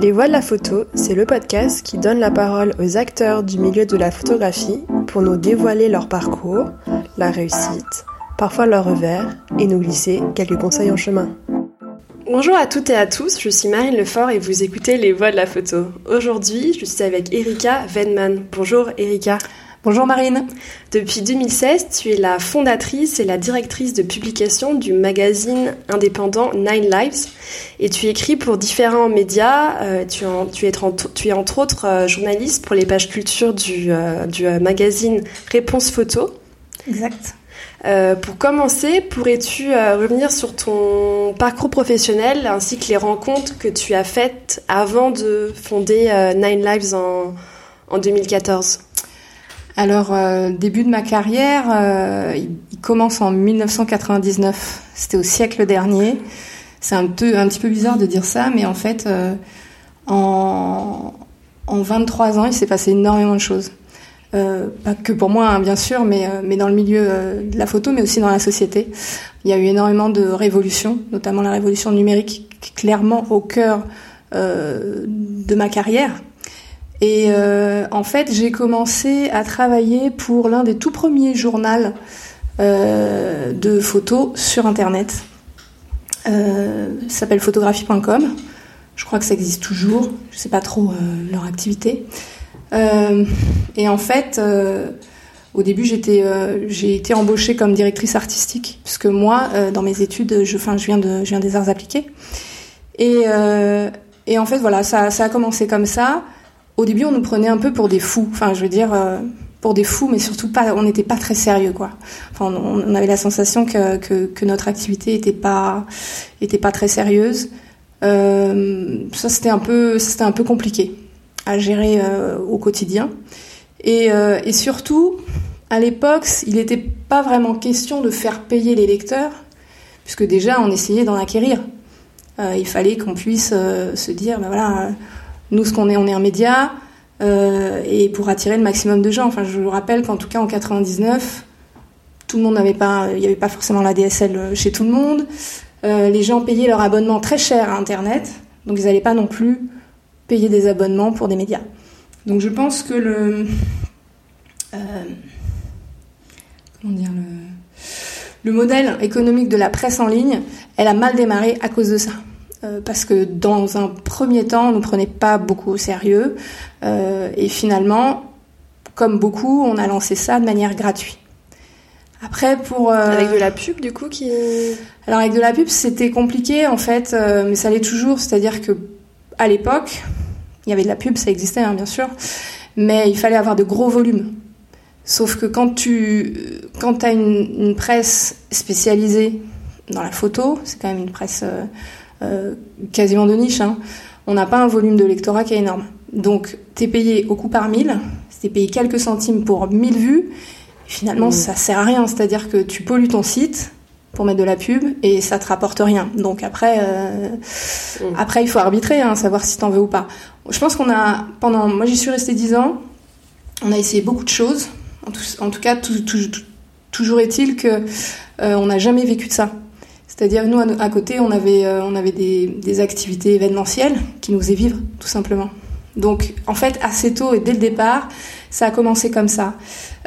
Les Voix de la photo, c'est le podcast qui donne la parole aux acteurs du milieu de la photographie pour nous dévoiler leur parcours, la réussite, parfois leur revers, et nous glisser quelques conseils en chemin. Bonjour à toutes et à tous, je suis Marine Lefort et vous écoutez Les Voix de la photo. Aujourd'hui, je suis avec Erika Venman. Bonjour Erika. Bonjour Marine. Depuis 2016, tu es la fondatrice et la directrice de publication du magazine indépendant Nine Lives et tu écris pour différents médias. Euh, tu, tu, es, tu, es, entre autres euh, journaliste pour les pages culture du, euh, du magazine Réponse Photo. Exact. pour commencer, pourrais-tu revenir sur ton parcours professionnel ainsi que les rencontres que tu as faites avant de fonder Nine Lives en, en 2014 alors, euh, début de ma carrière, euh, il commence en 1999. C'était au siècle dernier. C'est un, peu, un petit peu bizarre de dire ça, mais en fait, euh, en, en 23 ans, il s'est passé énormément de choses. pas que pour moi, hein, bien sûr, mais, mais dans le milieu de la photo, mais aussi dans la société. Il y a eu énormément de révolutions, notamment la révolution numérique, clairement au cœur de ma carrière et euh, en fait, j'ai commencé à travailler pour l'un des tout premiers journaux euh, de photos sur Internet. Euh, s'appelle photographie.com. Je crois que ça existe toujours. Je sais pas trop euh, leur activité. Euh, et en fait, au début, j'étais, j'ai été embauchée comme directrice artistique, puisque moi, dans mes études, je, enfin, je viens de, je viens des arts appliqués. Et, et en fait, voilà, ça, ça a commencé comme ça au début, on nous prenait un peu pour des fous. Enfin, je veux dire, euh, pour des fous, mais surtout pas, on n'était pas très sérieux, quoi. Enfin, on, avait la sensation que, notre activité était pas, était pas très sérieuse. Euh, ça, c'était un peu, c'était un peu compliqué à gérer euh, au quotidien. Et, et surtout, à l'époque, il n'était pas vraiment question de faire payer les lecteurs, puisque déjà, on essayait d'en acquérir. il fallait qu'on puisse se dire, ben voilà nous, ce qu'on est, on est un média, euh, et pour attirer le maximum de gens. Enfin, je vous rappelle qu'en tout cas en 99, tout le monde n'avait pas, il n'y avait pas forcément la DSL euh, chez tout le monde. Euh, les gens payaient leur abonnement très cher à Internet, donc ils n'allaient pas non plus payer des abonnements pour des médias. Donc je pense que le, comment dire le modèle économique de la presse en ligne, elle a mal démarré à cause de ça. Euh, parce que dans un premier temps, on ne prenait pas beaucoup au sérieux. Euh, et finalement, comme beaucoup, on a lancé ça de manière gratuite. Après, pour... Euh, avec de la pub, du coup, qui... Alors, avec de la pub, c'était compliqué, en fait, mais ça l'est toujours. C'est-à-dire que à l'époque, il y avait de la pub, ça existait, hein, bien sûr, mais il fallait avoir de gros volumes. Sauf que quand tu quand as une, une presse spécialisée dans la photo, c'est quand même une presse euh, quasiment de niche. Hein. On n'a pas un volume de lectorat qui est énorme. Donc, tu es payé au coup par mille, es payé quelques centimes pour 1000 vues. finalement, mmh. ça sert à rien. C'est-à-dire que tu pollues ton site pour mettre de la pub et ça te rapporte rien. Donc après, euh, mmh. après il faut arbitrer, hein, savoir si t'en veux ou pas. Je pense qu'on a, pendant, moi j'y suis restée 10 ans, on a essayé beaucoup de choses. En tout, en tout cas, toujours est-il que euh, on n'a jamais vécu de ça. C'est-à-dire nous à, côté on avait euh, on avait des, activités événementielles qui nous faisaient vivre tout simplement. Donc en fait assez tôt et dès le départ ça a commencé comme ça.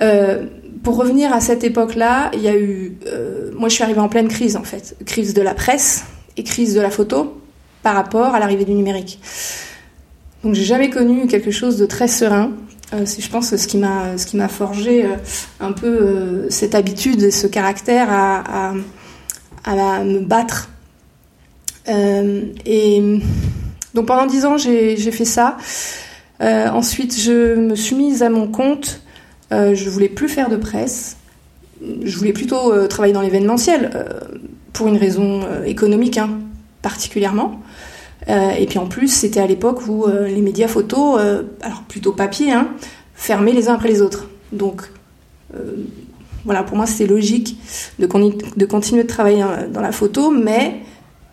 Euh, pour revenir à cette époque-là, il y a eu euh, moi je suis arrivée en pleine crise en fait, crise de la presse et crise de la photo par rapport à l'arrivée du numérique. Donc j'ai jamais connu quelque chose de très serein. c'est je pense ce qui m'a forgé un peu cette habitude et ce caractère à me battre. Euh, et donc pendant dix ans, j'ai fait ça. Euh, ensuite, je me suis mise à mon compte. Euh, je voulais plus faire de presse. Je voulais plutôt travailler dans l'événementiel pour une raison économique hein, particulièrement. et puis en plus, c'était à l'époque où les médias photos, alors plutôt papier, hein, fermaient les uns après les autres. Donc voilà, pour moi, c'est logique de, continuer de travailler dans la photo, mais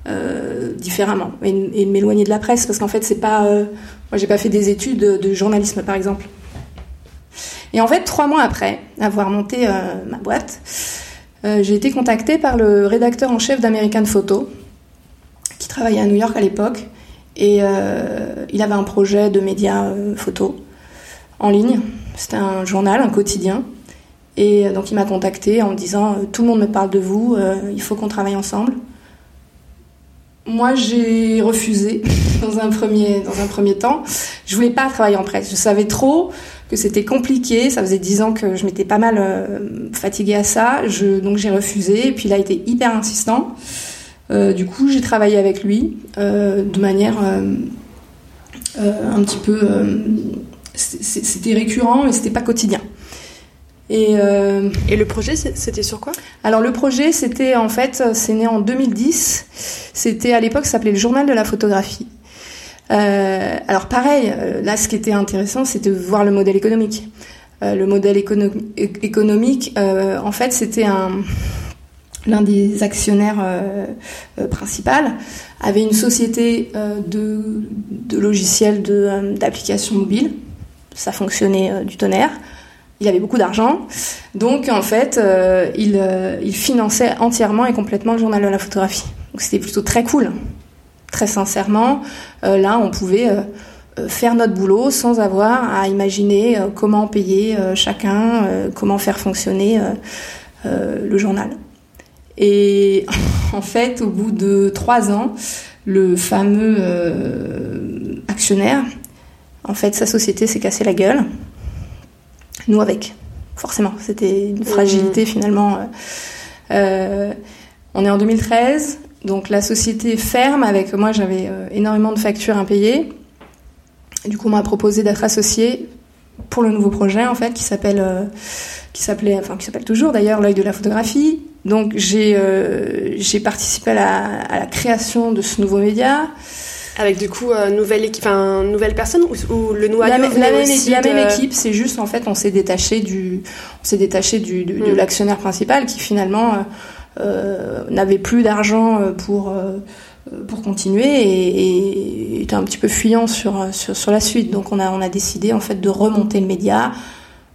euh, différemment, et, de m'éloigner de la presse, parce qu'en fait, c'est pas. Euh, moi, j'ai pas fait des études de journalisme, par exemple. Et en fait, trois mois après avoir monté euh, ma boîte, j'ai été contactée par le rédacteur en chef d'American Photo, qui travaillait à New York à l'époque, Et il avait un projet de média photo en ligne. C'était un journal, un quotidien. Et euh, donc il m'a contacté en me disant Tout le monde me parle de vous, il faut qu'on travaille ensemble. Moi, j'ai refusé dans un, premier, dans un premier temps. Je voulais pas travailler en presse. Je savais trop que c'était compliqué. Ça faisait dix ans que je m'étais pas mal fatiguée à ça. Donc j'ai refusé. Et puis il a été hyper insistant. Euh, du coup, j'ai travaillé avec lui euh, de manière euh, un petit peu. c'était récurrent et c'était pas quotidien. Et, et, le projet, c'était sur quoi? Alors le projet, c'était en fait, c'est né en 2010. C'était à l'époque, ça s'appelait le Journal de la photographie. alors pareil, là, ce qui était intéressant, c'était de voir le modèle économique. le modèle économique, en fait, c'était un, l'un des actionnaires euh, euh principaux, avait une société euh, de, de, logiciels euh, d'applications mobiles. Ça fonctionnait du tonnerre. Il avait beaucoup d'argent. Donc, en fait, il, il, finançait entièrement et complètement le journal de la photographie. Donc, c'était plutôt très cool. Très sincèrement, là, on pouvait faire notre boulot sans avoir à imaginer comment payer chacun, comment faire fonctionner le journal. Et en fait, au bout de trois ans, le fameux euh, actionnaire, en fait, sa société s'est cassée la gueule. Nous avec, forcément. C'était une fragilité mmh. finalement. Euh, on est en 2013, donc la société ferme. Avec moi, j'avais euh, énormément de factures impayées. Du coup, on m'a proposé d'être associé pour le nouveau projet en fait qui s'appelle qui s'appelait enfin qui s'appelle toujours d'ailleurs l'œil de la photographie donc j'ai euh, j'ai participé à la, à la, création de ce nouveau média. Avec du coup euh, nouvelle équipe, enfin nouvelle personne ou, le noyau la, la, même, la même équipe, c'est juste en fait on s'est détaché du on s'est détaché du, de, hmm. l'actionnaire principal qui finalement euh, euh n'avait plus d'argent pour pour continuer et, et, était un petit peu fuyant sur, sur sur la suite. Donc on a on a décidé en fait de remonter le média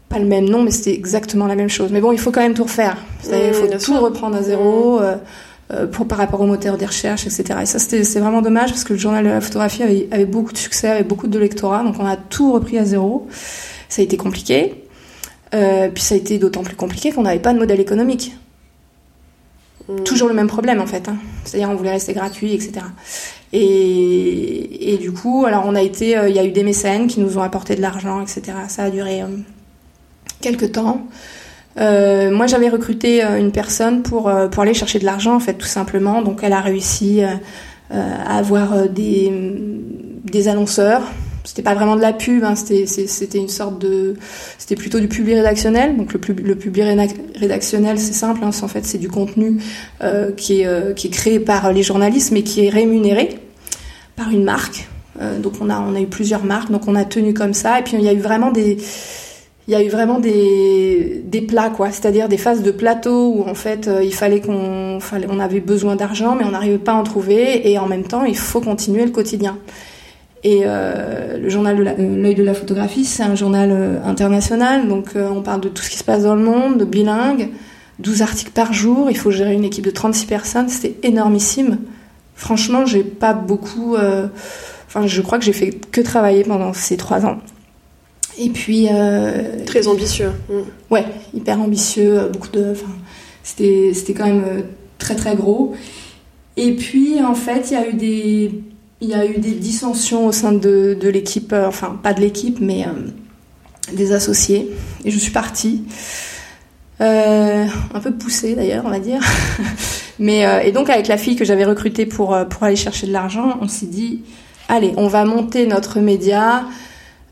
pas le même nom, mais c'était exactement la même chose. Mais bon, il faut quand même tout refaire. Il faut mmh, tout reprendre à zéro. Mmh. Euh, pour, par rapport au moteur des recherches, etc. Et ça, c'est vraiment dommage parce que le journal de la photographie avait, avait, beaucoup de succès, avait beaucoup de lectorat, donc on a tout repris à zéro. Ça a été compliqué. Euh, puis ça a été d'autant plus compliqué qu'on n'avait pas de modèle économique. Mmh. Toujours le même problème en fait. Hein. C'est-à-dire on voulait rester gratuit, etc. Et, et, du coup, alors on a été, euh, il y a eu des mécènes qui nous ont apporté de l'argent, etc. Ça a duré euh, quelques temps. Euh, moi, j'avais recruté euh, une personne pour, euh, pour aller chercher de l'argent, en fait, tout simplement. Donc, elle a réussi à avoir des, des annonceurs. C'était pas vraiment de la pub, hein, c'était une sorte de, c'était plutôt du public rédactionnel. Donc le, le public rédactionnel, c'est simple, hein, en fait c'est du contenu qui est qui est créé par les journalistes, mais qui est rémunéré par une marque. donc on a on a eu plusieurs marques, donc on a tenu comme ça. Et puis il y a eu vraiment des il y a eu vraiment des, des plats, quoi. C'est-à-dire des phases de plateau où, en fait, euh, il fallait qu'on, fallait, on avait besoin d'argent, mais on n'arrivait pas à en trouver. Et en même temps, il faut continuer le quotidien. Et euh, le journal de l'œil de la photographie, c'est un journal euh, international. Donc, on parle de tout ce qui se passe dans le monde, de bilingue. 12 articles par jour. Il faut gérer une équipe de 36 personnes. C'était énormissime. Franchement, j'ai pas beaucoup, enfin, je crois que j'ai fait que travailler pendant ces trois ans. Et puis. Euh, Très ambitieux. Mm. Ouais, hyper ambitieux. Euh, beaucoup de. C'était, c'était quand même euh, très très gros. Et puis, en fait, il y a eu des. Il y a eu des dissensions au sein de, de l'équipe, enfin pas de l'équipe, mais des associés. Et je suis partie. un peu poussée d'ailleurs, on va dire. mais et donc avec la fille que j'avais recrutée pour pour aller chercher de l'argent, on s'est dit allez, on va monter notre média.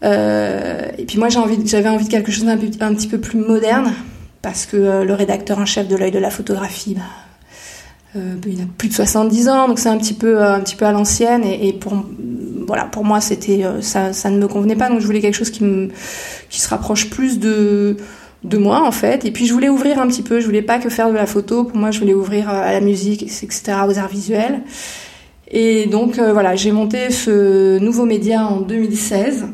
Euh, et puis moi j'avais envie, de quelque chose d'un un petit peu plus moderne, parce que euh, le rédacteur en chef de l'œil de la photographie, bah, euh, il a plus de 70 ans, donc c'est un petit peu, un petit peu à l'ancienne. Et, pour, voilà, pour moi, c'était, ça, ça ne me convenait pas. Donc je voulais quelque chose qui me, qui se rapproche plus de, de moi en fait. Et puis je voulais ouvrir un petit peu. Je voulais pas que faire de la photo. Pour moi, je voulais ouvrir à la musique, etc., aux arts visuels. Et donc voilà, j'ai monté ce nouveau média en 2016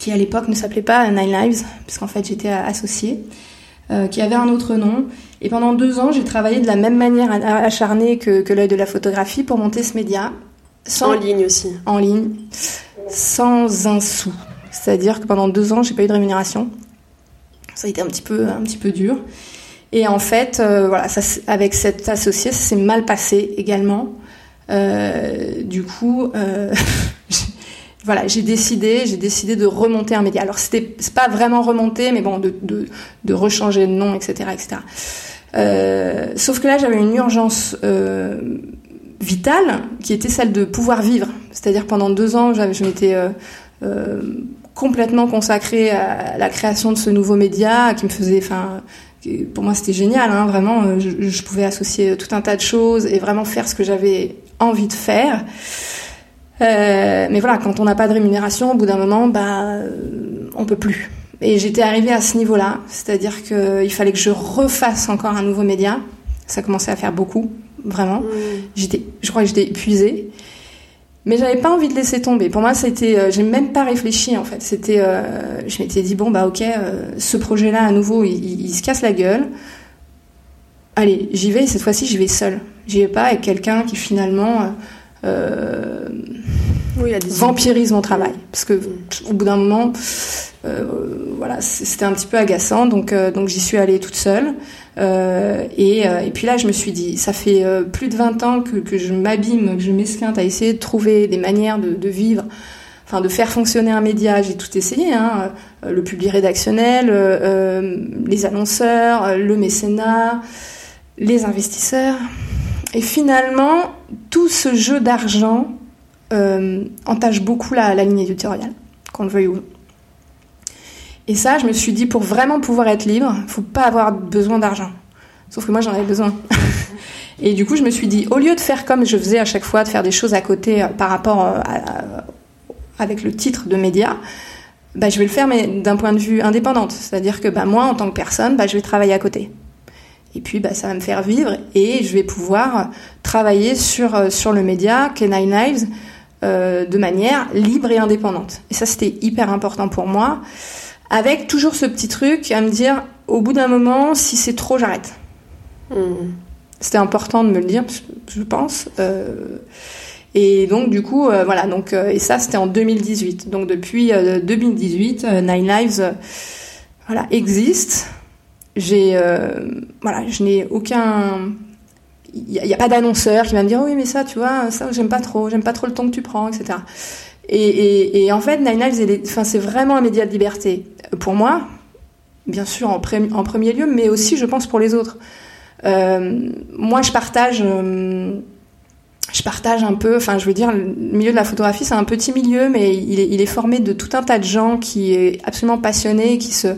qui à l'époque ne s'appelait pas Nine Lives, puisqu'en fait j'étais associée, euh, qui avait un autre nom. Et pendant deux ans, j'ai travaillé de la même manière acharnée que, que l'œil de la photographie pour monter ce média. en ligne aussi. En ligne, sans un sou. C'est-à-dire que pendant deux ans, j'ai pas eu de rémunération. Ça a été un petit peu, un petit peu dur. Et en fait, euh, voilà, ça, avec cet associé, ça s'est mal passé également. Euh, du coup, euh, voilà, j'ai décidé, j'ai décidé de remonter un média. Alors c'était, c'est pas vraiment remonter, mais bon, de, de, de rechanger de nom, etc., etc. Euh, sauf que là, j'avais une urgence euh, vitale qui était celle de pouvoir vivre. C'est-à-dire pendant deux ans, je m'étais euh, complètement consacrée à la création de ce nouveau média qui me faisait, enfin, pour moi c'était génial, hein, vraiment. Je, pouvais associer tout un tas de choses et vraiment faire ce que j'avais envie de faire. Euh, mais voilà, quand on n'a pas de rémunération, au bout d'un moment, bah, on peut plus. Et j'étais arrivée à ce niveau-là, c'est-à-dire qu'il fallait que je refasse encore un nouveau média. Ça commençait à faire beaucoup, vraiment. Mmh. J'étais, je crois que j'étais épuisée. Mais j'avais pas envie de laisser tomber. Pour moi, c'était, euh, j'ai même pas réfléchi en fait. C'était, euh, je m'étais dit bon bah ok, euh, ce projet-là à nouveau, il, il, il, se casse la gueule. Allez, j'y vais. Cette fois-ci, j'y vais seule. J'y vais pas avec quelqu'un qui finalement vampirise mon travail. Parce que au bout d'un moment, euh, voilà, c'était un petit peu agaçant. Donc, euh, donc j'y suis allée toute seule. Euh, et, et, puis là, je me suis dit, ça fait plus de 20 ans que, que je m'abîme, que je m'esquinte à essayer de trouver des manières de, de vivre enfin de faire fonctionner un média, j'ai tout essayé, hein, le public rédactionnel, euh, les annonceurs, le mécénat, les investisseurs. Et finalement, tout ce jeu d'argent euh, entache beaucoup la, ligne éditoriale, qu'on le veuille ou non. Et ça, je me suis dit, pour vraiment pouvoir être libre, il faut pas avoir besoin d'argent. Sauf que moi, j'en avais besoin. Et du coup, je me suis dit, au lieu de faire comme je faisais à chaque fois, de faire des choses à côté euh, par rapport euh, avec le titre de média, bah, je vais le faire, mais d'un point de vue indépendante. C'est-à-dire que bah, moi, en tant que personne, bah, je vais travailler à côté. Et puis, bah, ça va me faire vivre et je vais pouvoir travailler sur, sur le média, K9 Knives, euh, de manière libre et indépendante. Et ça, c'était hyper important pour moi, avec toujours ce petit truc à me dire, au bout d'un moment, si c'est trop, j'arrête. Mmh. C'était important de me le dire, je pense. Euh, et donc, du coup, euh, voilà. Donc, et ça, c'était en 2018. Donc, depuis 2018, Nine Lives, voilà, existe j'ai voilà je n'ai aucun il n'y a, pas d'annonceur qui va me dire oui mais ça tu vois ça j'aime pas trop j'aime pas trop le ton que tu prends etc et, en fait Nine Lives c'est vraiment un média de liberté. Pour moi bien sûr en, premier lieu mais aussi je pense pour les autres. Euh, moi je partage euh, je partage un peu, enfin je veux dire, le milieu de la photographie c'est un petit milieu, mais il est, il est formé de tout un tas de gens qui est absolument passionnés, qui se,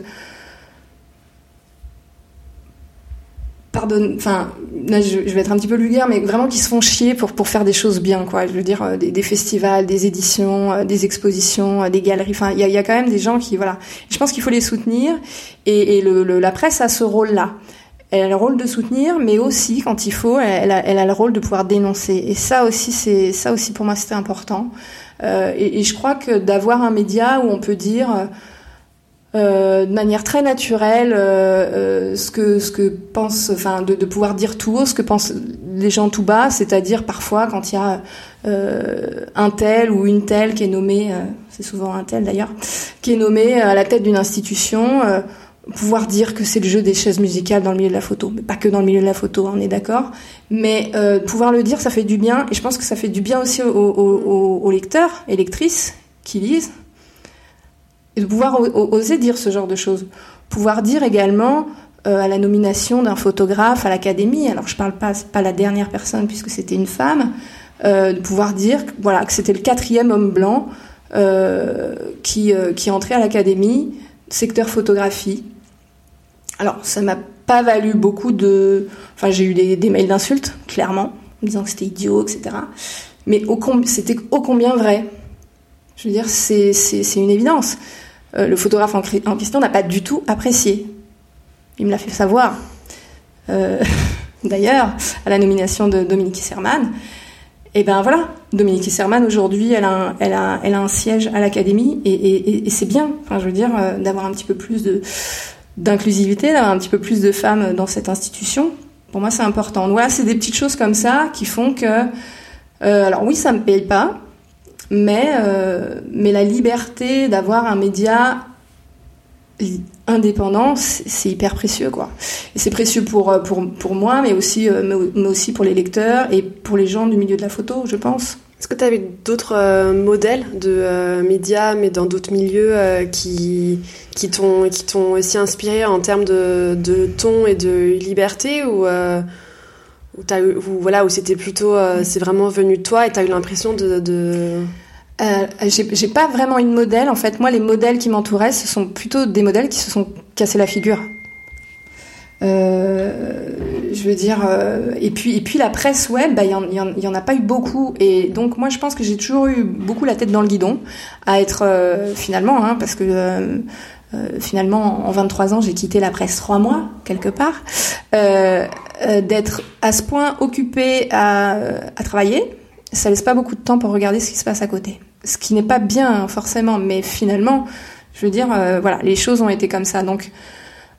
enfin, je, vais être un petit peu vulgaire, mais vraiment qui se font chier pour pour faire des choses bien, quoi. Je veux dire euh, des, festivals, des éditions, euh, des expositions, euh, des galeries. Enfin, il y a, quand même des gens qui, voilà. Je pense qu'il faut les soutenir et, la presse a ce rôle-là. Elle a le rôle de soutenir, mais aussi quand il faut, elle a, le rôle de pouvoir dénoncer. Et ça aussi, c'est ça aussi pour moi c'était important. Et, je crois que d'avoir un média où on peut dire euh, de manière très naturelle euh, euh, ce que ce que pense enfin de, de, pouvoir dire tout haut ce que pensent les gens tout bas c'est-à-dire parfois quand il y a euh, un tel ou une telle qui est nommé c'est souvent un tel d'ailleurs qui est nommé à la tête d'une institution pouvoir dire que c'est le jeu des chaises musicales dans le milieu de la photo. Mais pas que dans le milieu de la photo on est d'accord. Mais pouvoir le dire ça fait du bien et je pense que ça fait du bien aussi aux, aux, aux lecteurs et lectrices qui lisent et de pouvoir oser dire ce genre de choses. Pouvoir dire également euh, à la nomination d'un photographe à l'académie, alors je parle pas, pas la dernière personne puisque c'était une femme, euh, de pouvoir dire voilà, que c'était le quatrième homme blanc euh, qui, qui entrait à l'académie, secteur photographie. Alors ça m'a pas valu beaucoup de... Enfin j'ai eu des, des mails d'insultes, clairement, en disant que c'était idiot, etc. Mais c'était ô combien vrai? Je veux dire, c'est une évidence. Euh, le photographe en, question n'a pas du tout apprécié. Il me l'a fait savoir. Euh, D'ailleurs, à la nomination de Dominique Serman, et eh ben voilà, Dominique Serman aujourd'hui, elle, a un siège à l'académie et, c'est bien. Je veux dire, euh, d'avoir un petit peu plus d'inclusivité, d'avoir un petit peu plus de femmes dans cette institution. Pour moi, c'est important. Voilà, c'est des petites choses comme ça qui font que alors oui, ça me paye pas, mais mais la liberté d'avoir un média indépendant, c'est hyper précieux, quoi. C'est précieux pour, pour, pour moi, mais aussi, mais aussi pour les lecteurs et pour les gens du milieu de la photo, je pense. Est-ce que tu avais d'autres euh, modèles de euh, médias, mais dans d'autres milieux, euh, qui, qui t'ont aussi inspiré en termes de, de, ton et de liberté ou, où, voilà, où c'était plutôt, c'est vraiment venu de toi et tu as eu l'impression de... j'ai pas vraiment une modèle en fait. Moi, les modèles qui m'entouraient, ce sont plutôt des modèles qui se sont cassés la figure. Euh, je veux dire, euh, et puis et puis la presse web, bah, il y, y, en a pas eu beaucoup, et donc moi je pense que j'ai toujours eu beaucoup la tête dans le guidon, à être euh, finalement, hein, parce que euh, finalement en 23 ans j'ai quitté la presse trois mois quelque part, d'être à ce point occupé à, à travailler, ça laisse pas beaucoup de temps pour regarder ce qui se passe à côté, ce qui n'est pas bien forcément, mais finalement, je veux dire, voilà, les choses ont été comme ça, donc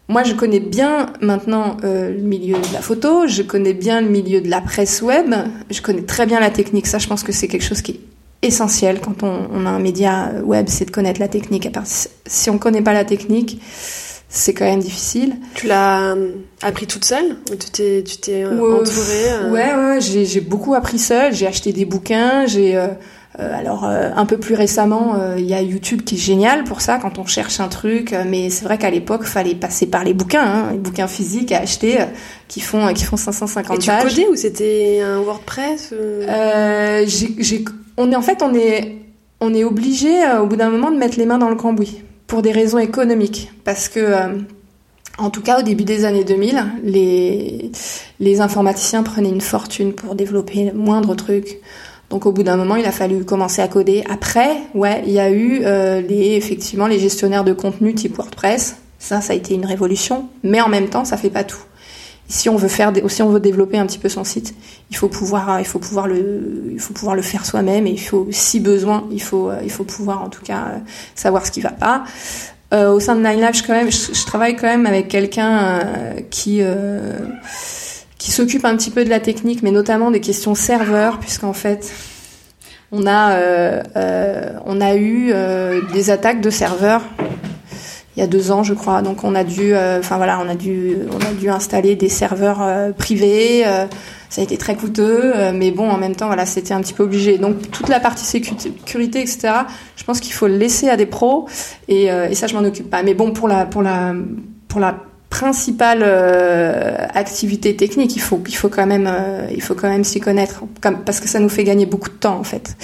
moi, je connais bien maintenant euh, le milieu de la photo, je connais bien le milieu de la presse web, je connais très bien la technique. Ça, je pense que c'est quelque chose qui est essentiel quand on, a un média web, c'est de connaître la technique. À part, si on connaît pas la technique, c'est quand même difficile. Tu l'as euh, appris toute seule ou tu t'es, tu t'es euh, entourée Ouais, ouais, j'ai, j'ai beaucoup appris seule. J'ai acheté des bouquins, j'ai euh, alors euh, un peu plus récemment, euh, il y a YouTube qui est génial pour ça quand on cherche un truc. mais c'est vrai qu'à l'époque, fallait passer par les bouquins, hein, les bouquins physiques à acheter qui font qui font 550 Et pages. Tu codais ou c'était un WordPress j'ai, On est en fait on est on est obligé au bout d'un moment de mettre les mains dans le cambouis pour des raisons économiques parce que en tout cas, au début des années 2000, les, les informaticiens prenaient une fortune pour développer le moindre truc. Donc au bout d'un moment, il a fallu commencer à coder. Après, ouais, il y a eu euh, les effectivement les gestionnaires de contenu type WordPress. Ça, ça a été une révolution. Mais en même temps, ça fait pas tout. Si on veut faire, on veut développer un petit peu son site, il faut pouvoir, il faut pouvoir le, il faut pouvoir le faire soi-même et il faut, si besoin, il faut, il faut pouvoir en tout cas savoir ce qui va pas. Euh, au sein de Nine Labs, quand même, je, travaille quand même avec quelqu'un euh, qui euh, qui s'occupe un petit peu de la technique, mais notamment des questions serveurs, puisqu'en fait, on a, euh, euh, on a eu euh, des attaques de serveurs il y a deux ans, je crois. Donc on a dû, enfin voilà, on a dû, on a dû installer des serveurs privés. ça a été très coûteux, mais bon, en même temps, voilà, c'était un petit peu obligé. Donc toute la partie sécurité, etc. Je pense qu'il faut le laisser à des pros, et, et ça, je m'en occupe pas. Mais bon, pour la, pour la, pour la principale euh, activité technique. Il faut, il faut quand même, euh, il faut quand même s'y connaître, parce que ça nous fait gagner beaucoup de temps en fait.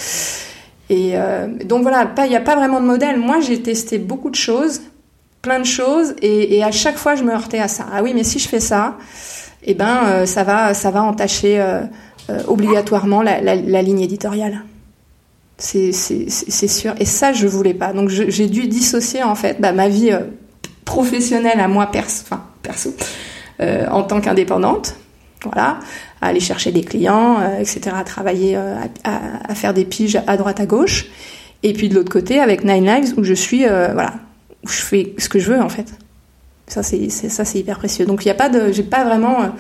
Et euh, donc voilà, il n'y a pas vraiment de modèle. Moi, j'ai testé beaucoup de choses, plein de choses, et, à chaque fois, je me heurtais à ça. Ah oui, mais si je fais ça, eh ben, ça va, ça va entacher obligatoirement la, ligne éditoriale. C'est sûr. Et ça, je voulais pas. Donc j'ai dû dissocier en fait bah, ma vie professionnelle à moi perso, enfin, perso euh, en tant qu'indépendante, voilà, à aller chercher des clients, euh, etc., à travailler, euh, à, faire des piges à droite à gauche, et puis de l'autre côté avec Nine Lives où je suis, voilà, où je fais ce que je veux en fait. Ça c'est hyper précieux. Donc il y a pas j'ai pas vraiment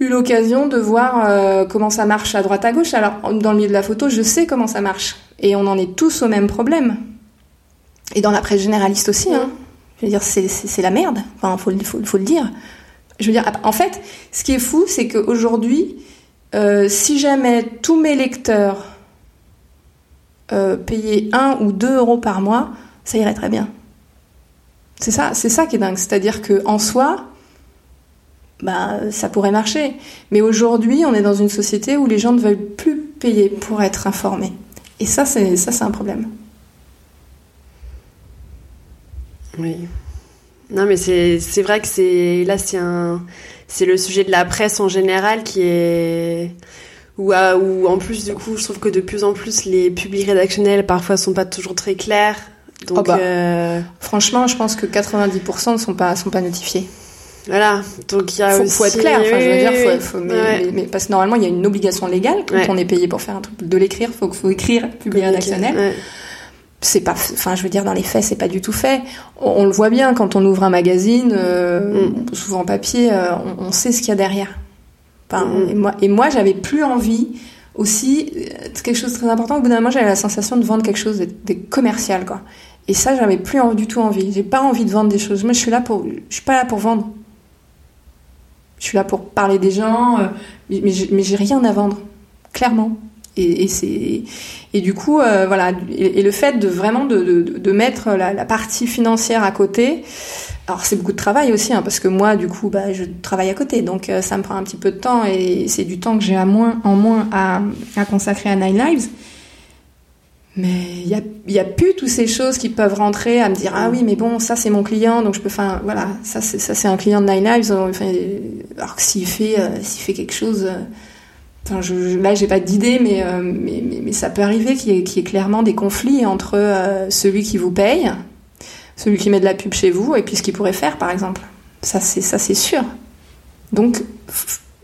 eu l'occasion de voir comment ça marche à droite à gauche. Alors dans le milieu de la photo, je sais comment ça marche, et on en est tous au même problème. Et dans la presse généraliste aussi, hein. Je veux dire, c'est la merde. Enfin, faut, le dire. Je veux dire, en fait, ce qui est fou, c'est qu'aujourd'hui, euh, si jamais tous mes lecteurs euh, payaient 1 ou 2 euros par mois, ça irait très bien. C'est ça, c'est ça qui est dingue. C'est-à-dire que en soi, bah, ça pourrait marcher. Mais aujourd'hui, on est dans une société où les gens ne veulent plus payer pour être informés. Et ça, c'est ça, c'est un problème. Oui. Non, mais c'est vrai que c'est là, c'est un c'est le sujet de la presse en général qui est ou où, en plus du coup, je trouve que de plus en plus les publics rédactionnels parfois sont pas toujours très clairs. Donc, oh bah, euh, franchement, je pense que 90% ne sont pas sont pas notifiés. Voilà, donc il y a faut, aussi... faut être clair. Enfin, je veux dire, faut, mais, parce que normalement, il y a une obligation légale quand on est payé pour faire un truc de l'écrire. Faut faut écrire public rédactionnel c'est pas enfin je veux dire dans les faits c'est pas du tout fait on, le voit bien quand on ouvre un magazine euh, mm. souvent papier euh, on, sait ce qu'il y a derrière enfin, mm. et moi et moi j'avais plus envie aussi, quelque chose de très important, au bout d'un moment, j'avais la sensation de vendre quelque chose de, de commercial, quoi. Et ça, j'avais plus du tout envie. J'ai pas envie de vendre des choses. Moi, je suis là pour, je suis pas là pour vendre. Je suis là pour parler des gens, euh, mais, j'ai rien à vendre, clairement. Et, et du coup euh, voilà et, le fait de vraiment de, de, mettre la, partie financière à côté alors c'est beaucoup de travail aussi hein, parce que moi du coup bah je travaille à côté donc euh, ça me prend un petit peu de temps et c'est du temps que j'ai moins en moins à, à consacrer à Nine Lives mais il y a, y plus toutes ces choses qui peuvent rentrer à me dire ah oui mais bon ça c'est mon client donc je peux enfin voilà ça c'est ça c'est un client de Nine Lives alors que s'il fait euh, s'il fait quelque chose euh, enfin je, là j'ai pas d'idée mais, euh, mais, mais, mais ça peut arriver qu'il y, ait, clairement des conflits entre celui qui vous paye celui qui met de la pub chez vous et puis ce qu'il pourrait faire par exemple. Ça c'est ça c'est sûr. Donc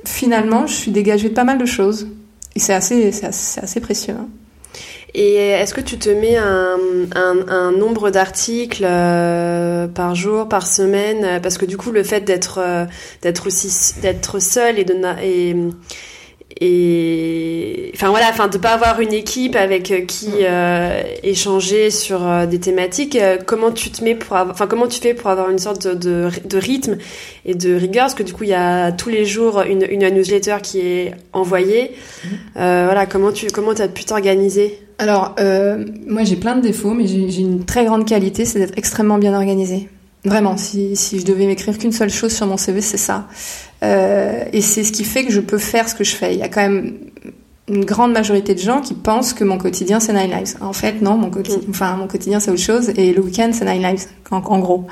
finalement je suis dégagée de pas mal de choses. Et c'est assez c'est assez, précieux hein. Et est-ce que tu te mets un, nombre d'articles euh, par jour, par semaine? Parce que du coup, le fait d'être euh, d'être aussi d'être seul et de et et enfin voilà enfin de pas avoir une équipe avec euh, qui euh, échanger sur euh, des thématiques comment tu te mets pour enfin comment tu fais pour avoir une sorte de, de, de, rythme et de rigueur? Parce que du coup il y a tous les jours une, une newsletter qui est envoyée. Mmh. voilà comment tu comment as pu t'organiser? Alors moi j'ai plein de défauts mais j'ai une très grande qualité c'est d'être extrêmement bien organisée. Vraiment, si, si je devais m'écrire qu'une seule chose sur mon CV, c'est ça. Euh, et c'est ce qui fait que je peux faire ce que je fais. Il y a quand même une grande majorité de gens qui pensent que mon quotidien c'est Nine Lives. En fait, non, mon quotidien, enfin mon quotidien c'est autre chose et le week-end c'est Nine Lives en, en gros.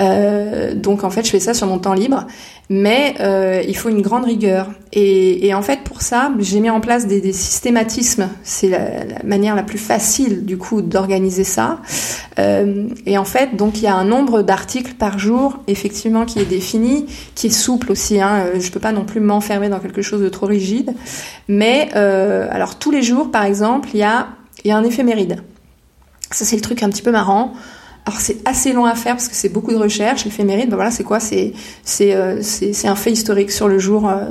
Euh, donc en fait, je fais ça sur mon temps libre, mais euh, il faut une grande rigueur. Et, et, en fait, pour ça, j'ai mis en place des, des systématismes. C'est la, la, manière la plus facile du coup d'organiser ça. Euh, et en fait, donc il y a un nombre d'articles par jour, effectivement, qui est défini, qui est souple aussi. Hein. Euh, je peux pas non plus m'enfermer dans quelque chose de trop rigide. Mais euh, alors tous les jours, par exemple, il y a y a un éphéméride. Ça c'est le truc un petit peu marrant. Alors c'est assez long à faire parce que c'est beaucoup de recherche. L'éphéméride, ben voilà, c'est quoi? C'est c'est euh, un fait historique sur le jour euh,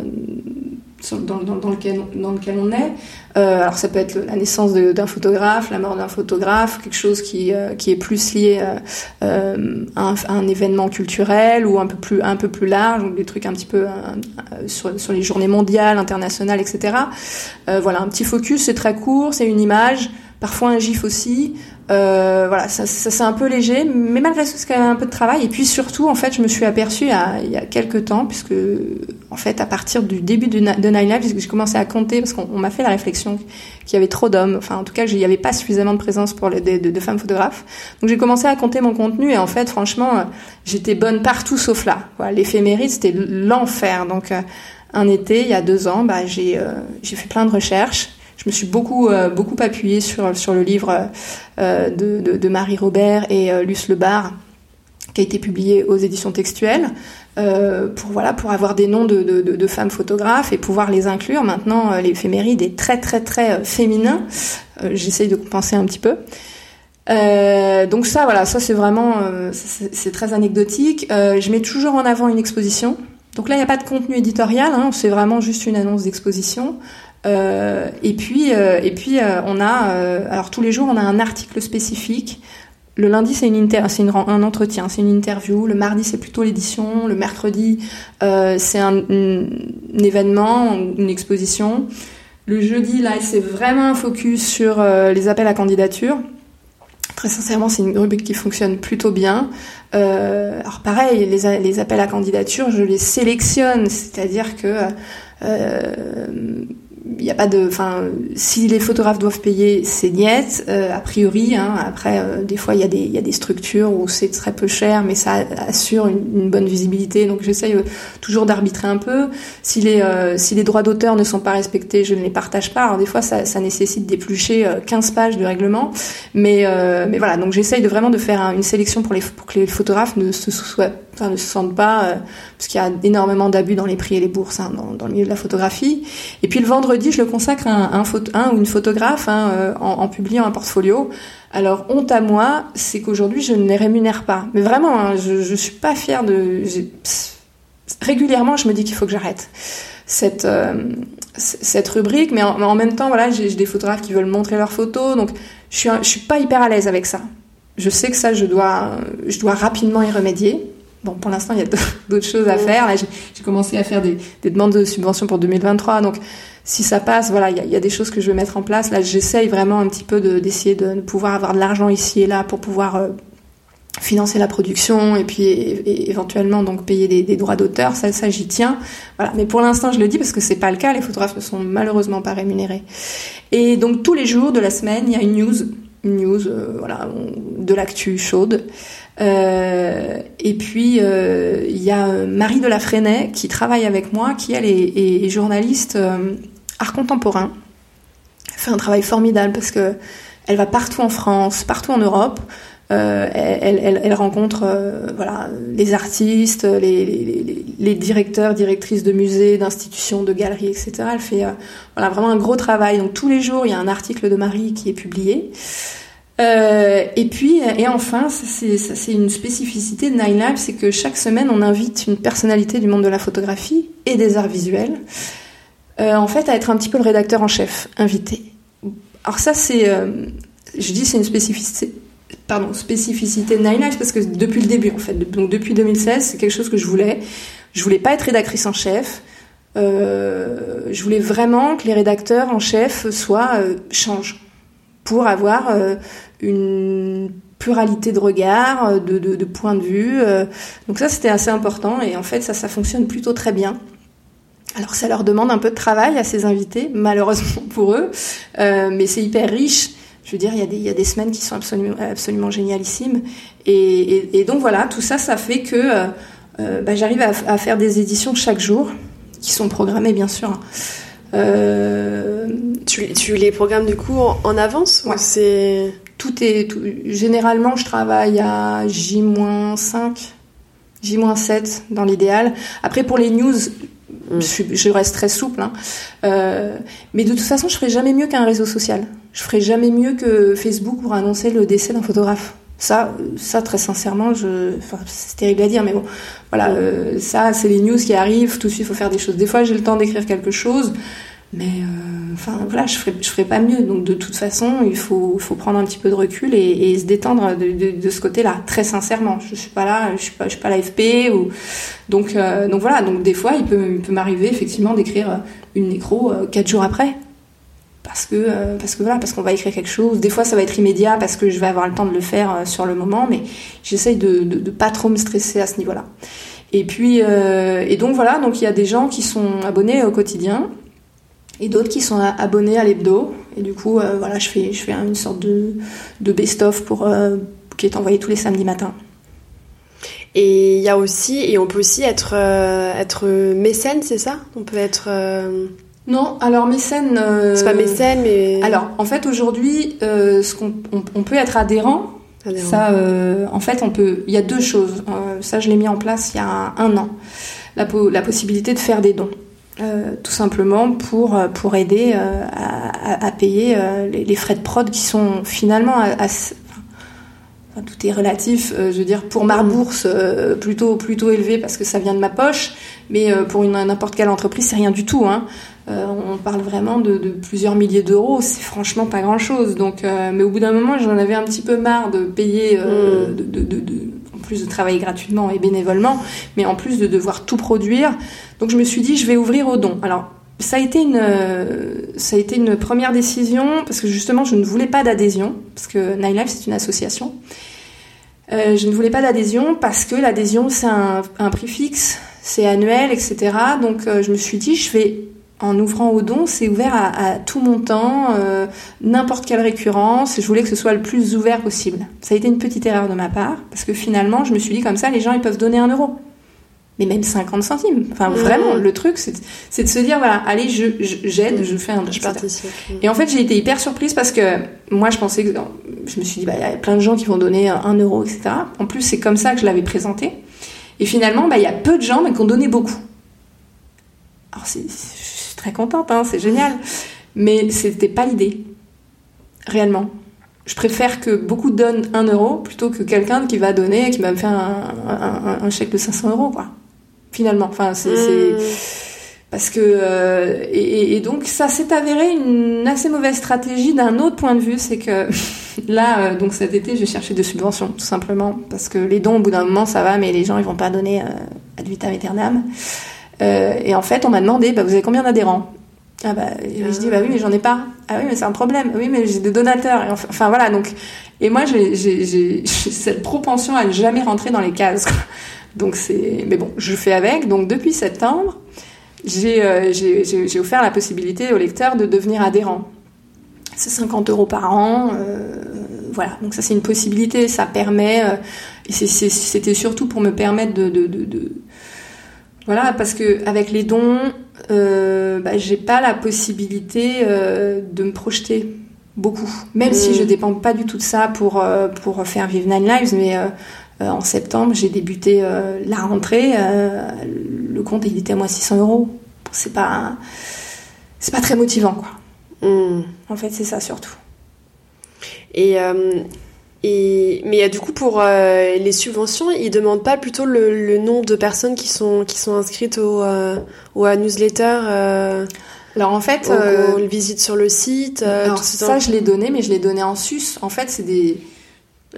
dans, dans, dans, lequel dans lequel on est. Euh, alors ça peut être la naissance d'un photographe, la mort d'un photographe, quelque chose qui euh, qui est plus lié euh, à, un, à, un, événement culturel ou un peu plus un peu plus large, des trucs un petit peu sur, sur les journées mondiales, internationales, etc. voilà, un petit focus, c'est très court, c'est une image parfois un gif aussi. Euh, voilà, ça, ça c'est un peu léger, mais malgré tout, c'est quand même un peu de travail. Et puis surtout, en fait, je me suis aperçue il y a quelques temps, puisque en fait, à partir du début de, de Nine Lives, j'ai commencé à compter parce qu'on m'a fait la réflexion qu'il y avait trop d'hommes. Enfin, en tout cas, il n'y avait pas suffisamment de présence pour les, de, de, femmes photographes. Donc j'ai commencé à compter mon contenu et en fait, franchement, euh, j'étais bonne partout sauf là. Voilà, l'éphéméride, c'était l'enfer. Donc euh, un été, il y a deux ans, bah, j'ai j'ai fait plein de recherches je me suis beaucoup euh, beaucoup appuyée sur sur le livre euh, de, de, Marie Robert et euh, Luce Lebar qui a été publié aux éditions textuelles euh, pour voilà pour avoir des noms de, de, femmes photographes et pouvoir les inclure. Maintenant, l'éphéméride est très très très féminin. J'essaye de compenser un petit peu. Euh, donc ça, voilà, ça c'est vraiment, c'est très anecdotique. je mets toujours en avant une exposition. Donc là, il n'y a pas de contenu éditorial, hein, c'est vraiment juste une annonce d'exposition. Euh, et puis, euh, et puis euh, on a, alors tous les jours, on a un article spécifique. Le lundi, c'est une inter c'est un entretien, c'est une interview. Le mardi, c'est plutôt l'édition. Le mercredi, c'est un, événement, une exposition. Le jeudi, là, c'est vraiment un focus sur les appels à candidature. Très sincèrement, c'est une rubrique qui fonctionne plutôt bien. Alors pareil, les, appels à candidature, je les sélectionne, c'est-à-dire que il a pas de, enfin, si les photographes doivent payer, c'est niet, euh, a priori. Hein, après, euh, des fois, il y a des, il y a des structures où c'est très peu cher, mais ça assure une, bonne visibilité. Donc, j'essaye euh, toujours d'arbitrer un peu. Si les, si les droits d'auteur ne sont pas respectés, je ne les partage pas. Alors, des fois, ça, nécessite d'éplucher 15 pages de règlement, mais, mais voilà. Donc, j'essaye de vraiment de faire une sélection pour les, pour que les photographes ne se soient enfin, ne se sentent pas, parce qu'il y a énormément d'abus dans les prix et les bourses hein, dans, dans, le milieu de la photographie. Et puis le vendredi, je le consacre à un, un, un ou une photographe hein, euh, en, en, publiant un portfolio. Alors honte à moi, c'est qu'aujourd'hui je ne les rémunère pas. Mais vraiment, hein, je, je suis pas fière de. Régulièrement, je me dis qu'il faut que j'arrête cette cette rubrique, mais en, même temps, voilà, j'ai des photographes qui veulent montrer leurs photos, donc je suis, je suis pas hyper à l'aise avec ça. Je sais que ça, je dois, je dois rapidement y remédier. Bon, pour l'instant, il y a d'autres choses à faire. Là, j'ai commencé à faire des, des, demandes de subventions pour 2023, donc si ça passe, voilà, il y, a des choses que je vais mettre en place. Là, j'essaye vraiment un petit peu d'essayer de, pouvoir avoir de l'argent ici et là pour pouvoir euh, financer la production et puis éventuellement donc payer des, droits d'auteur. Ça j'y tiens. Voilà. Mais pour l'instant je le dis parce que c'est pas le cas. Les photographes ne sont malheureusement pas rémunérés. Et donc tous les jours de la semaine il y a une news news euh, voilà de l'actu chaude. Euh, et puis il y a Marie de la qui travaille avec moi qui elle est, journaliste art contemporain elle fait un travail formidable parce que elle va partout en France partout en Europe euh, elle, elle, rencontre euh, voilà les artistes, les, directeurs, directrices de musées, d'institutions, de galeries, etc. Elle fait euh, voilà vraiment un gros travail. Donc tous les jours, il y a un article de Marie qui est publié. Et puis, et enfin, c'est une spécificité de Nine Live, c'est que chaque semaine, on invite une personnalité du monde de la photographie et des arts visuels, en fait, à être un petit peu le rédacteur en chef, invité. Alors ça, c'est, je dis, c'est une spécificité, pardon, spécificité de Nine Lives parce que depuis le début en fait, donc depuis 2016, c'est quelque chose que je voulais. Je voulais pas être rédactrice en chef. Euh, je voulais vraiment que les rédacteurs en chef soient euh, changent pour avoir euh, une pluralité de regards, euh, de, de, de points de vue. Euh. donc ça c'était assez important et en fait ça ça fonctionne plutôt très bien. Alors ça leur demande un peu de travail à ces invités, malheureusement pour eux, mais c'est hyper riche je veux dire, il y, a des, il y a des semaines qui sont absolument, absolument génialissimes. Et, et, et donc voilà, tout ça, ça fait que euh, euh bah, j'arrive à, à, faire des éditions chaque jour, qui sont programmées bien sûr. Euh... Tu, tu, les programmes du coup en, avance ouais. c'est tout est tout, généralement je travaille à J-5 J-7 dans l'idéal. Après pour les news, je, je, reste très souple. Hein. Euh, mais de toute façon, je ferai jamais mieux qu'un réseau social je ferai jamais mieux que Facebook pour annoncer le décès d'un photographe. Ça, ça très sincèrement, je, enfin, c'est terrible à dire, mais bon, voilà, euh, ça, c'est les news qui arrivent. Tout de suite, il faut faire des choses. Des fois, j'ai le temps d'écrire quelque chose, mais euh, enfin, voilà, je ferai, ferai pas mieux. Donc, de toute façon, il faut, prendre un petit peu de recul et, se détendre de, ce côté-là, très sincèrement. Je suis pas là, je suis pas, suis pas l'AFP donc, euh, donc voilà. Donc, des fois, il peut, m'arriver effectivement d'écrire une nécro euh, quatre jours après parce que euh, parce que voilà parce qu'on va écrire quelque chose des fois ça va être immédiat parce que je vais avoir le temps de le faire euh, sur le moment mais j'essaye de, de, de pas trop me stresser à ce niveau là et puis euh, et donc voilà donc il y a des gens qui sont abonnés au quotidien et d'autres qui sont abonnés à l'hebdo et du coup euh, voilà je fais je fais une sorte de de best of pour euh, qui est envoyé tous les samedis matins et il y a aussi et on peut aussi être euh, être mécène c'est ça? On peut être non, alors mécène. C'est pas mécène, mais. Alors, en fait, aujourd'hui, ce qu'on on, on, peut être adhérent. adhérent. Ça, en fait, on peut. Il y a deux choses. Ça, je l'ai mis en place il y a un, un an. La, po la, possibilité de faire des dons. Euh, tout simplement pour pour aider à, à, payer les, les, frais de prod qui sont finalement Enfin, tout est relatif. Euh, je veux dire, pour ma bourse, euh, plutôt plutôt élevé parce que ça vient de ma poche, mais euh, pour une n'importe quelle entreprise, c'est rien du tout. Hein. on parle vraiment de, de plusieurs milliers d'euros. C'est franchement pas grand chose. Donc, mais au bout d'un moment, j'en avais un petit peu marre de payer, mmh. de, de, de, en plus de travailler gratuitement et bénévolement, mais en plus de devoir tout produire. Donc, je me suis dit, je vais ouvrir aux dons. Alors, ça a été une ça a été une première décision parce que justement je ne voulais pas d'adhésion parce que Nine Life c'est une association. Euh, je ne voulais pas d'adhésion parce que l'adhésion c'est un, prix fixe c'est annuel etc donc euh, je me suis dit je vais en ouvrant au don c'est ouvert à, tout montant euh, n'importe quelle récurrence je voulais que ce soit le plus ouvert possible. Ça a été une petite erreur de ma part parce que finalement je me suis dit comme ça les gens ils peuvent donner un euro mais même 50 centimes. Enfin, mmh. vraiment, le truc, c'est de se dire, voilà, allez, je j'aide, je, je, fais un Je participe. Et en fait, j'ai été hyper surprise parce que moi, je pensais que, je me suis dit, bah, il y a plein de gens qui vont donner un euro, etc. En plus, c'est comme ça que je l'avais présenté. Et finalement, bah, il y a peu de gens, mais qui ont donné beaucoup. Alors, je suis très contente, hein, c'est génial. Mais c'était pas l'idée. Réellement. Je préfère que beaucoup donnent un euro plutôt que quelqu'un qui va donner, qui va me faire un, un, un chèque de 500 euros, quoi finalement. Enfin, c'est. Mmh. Parce que euh, et, et, donc ça s'est avéré une assez mauvaise stratégie d'un autre point de vue, c'est que là euh, donc cet été j'ai cherché des subventions tout simplement parce que les dons au bout d'un moment ça va mais les gens ils vont pas donner euh, ad vitam aeternam. Euh, et en fait on m'a demandé bah, vous avez combien d'adhérents? Ah bah je dis bah oui mais j'en ai pas. Ah oui mais c'est un problème. Oui mais j'ai des donateurs. Et enfin, enfin, voilà donc et moi j'ai cette propension à ne jamais rentrer dans les cases. Donc c'est mais bon je fais avec. Donc depuis septembre euh, j'ai offert la possibilité aux lecteurs de devenir adhérents. C'est 50 euros par an. Euh, voilà, donc ça c'est une possibilité, ça permet, euh, et c'était surtout pour me permettre de, de, de, de, voilà, parce que avec les dons, euh, bah, j'ai pas la possibilité euh, de me projeter beaucoup, même si je mm. dépends pas du tout de ça pour euh, pour faire vivre Nine Lives, mais en septembre j'ai débuté la rentrée, le compte il était à moi 600 euros, c'est pas c'est pas très motivant quoi. Mm. En fait c'est ça surtout. Et, euh, et mais euh, du coup, pour euh, les subventions, ils demandent pas plutôt le, le, nombre de personnes qui sont, qui sont inscrites au, au newsletter alors en fait, on le visite sur le site. alors ça, je l'ai donné, mais je l'ai donné en sus. En fait, c'est des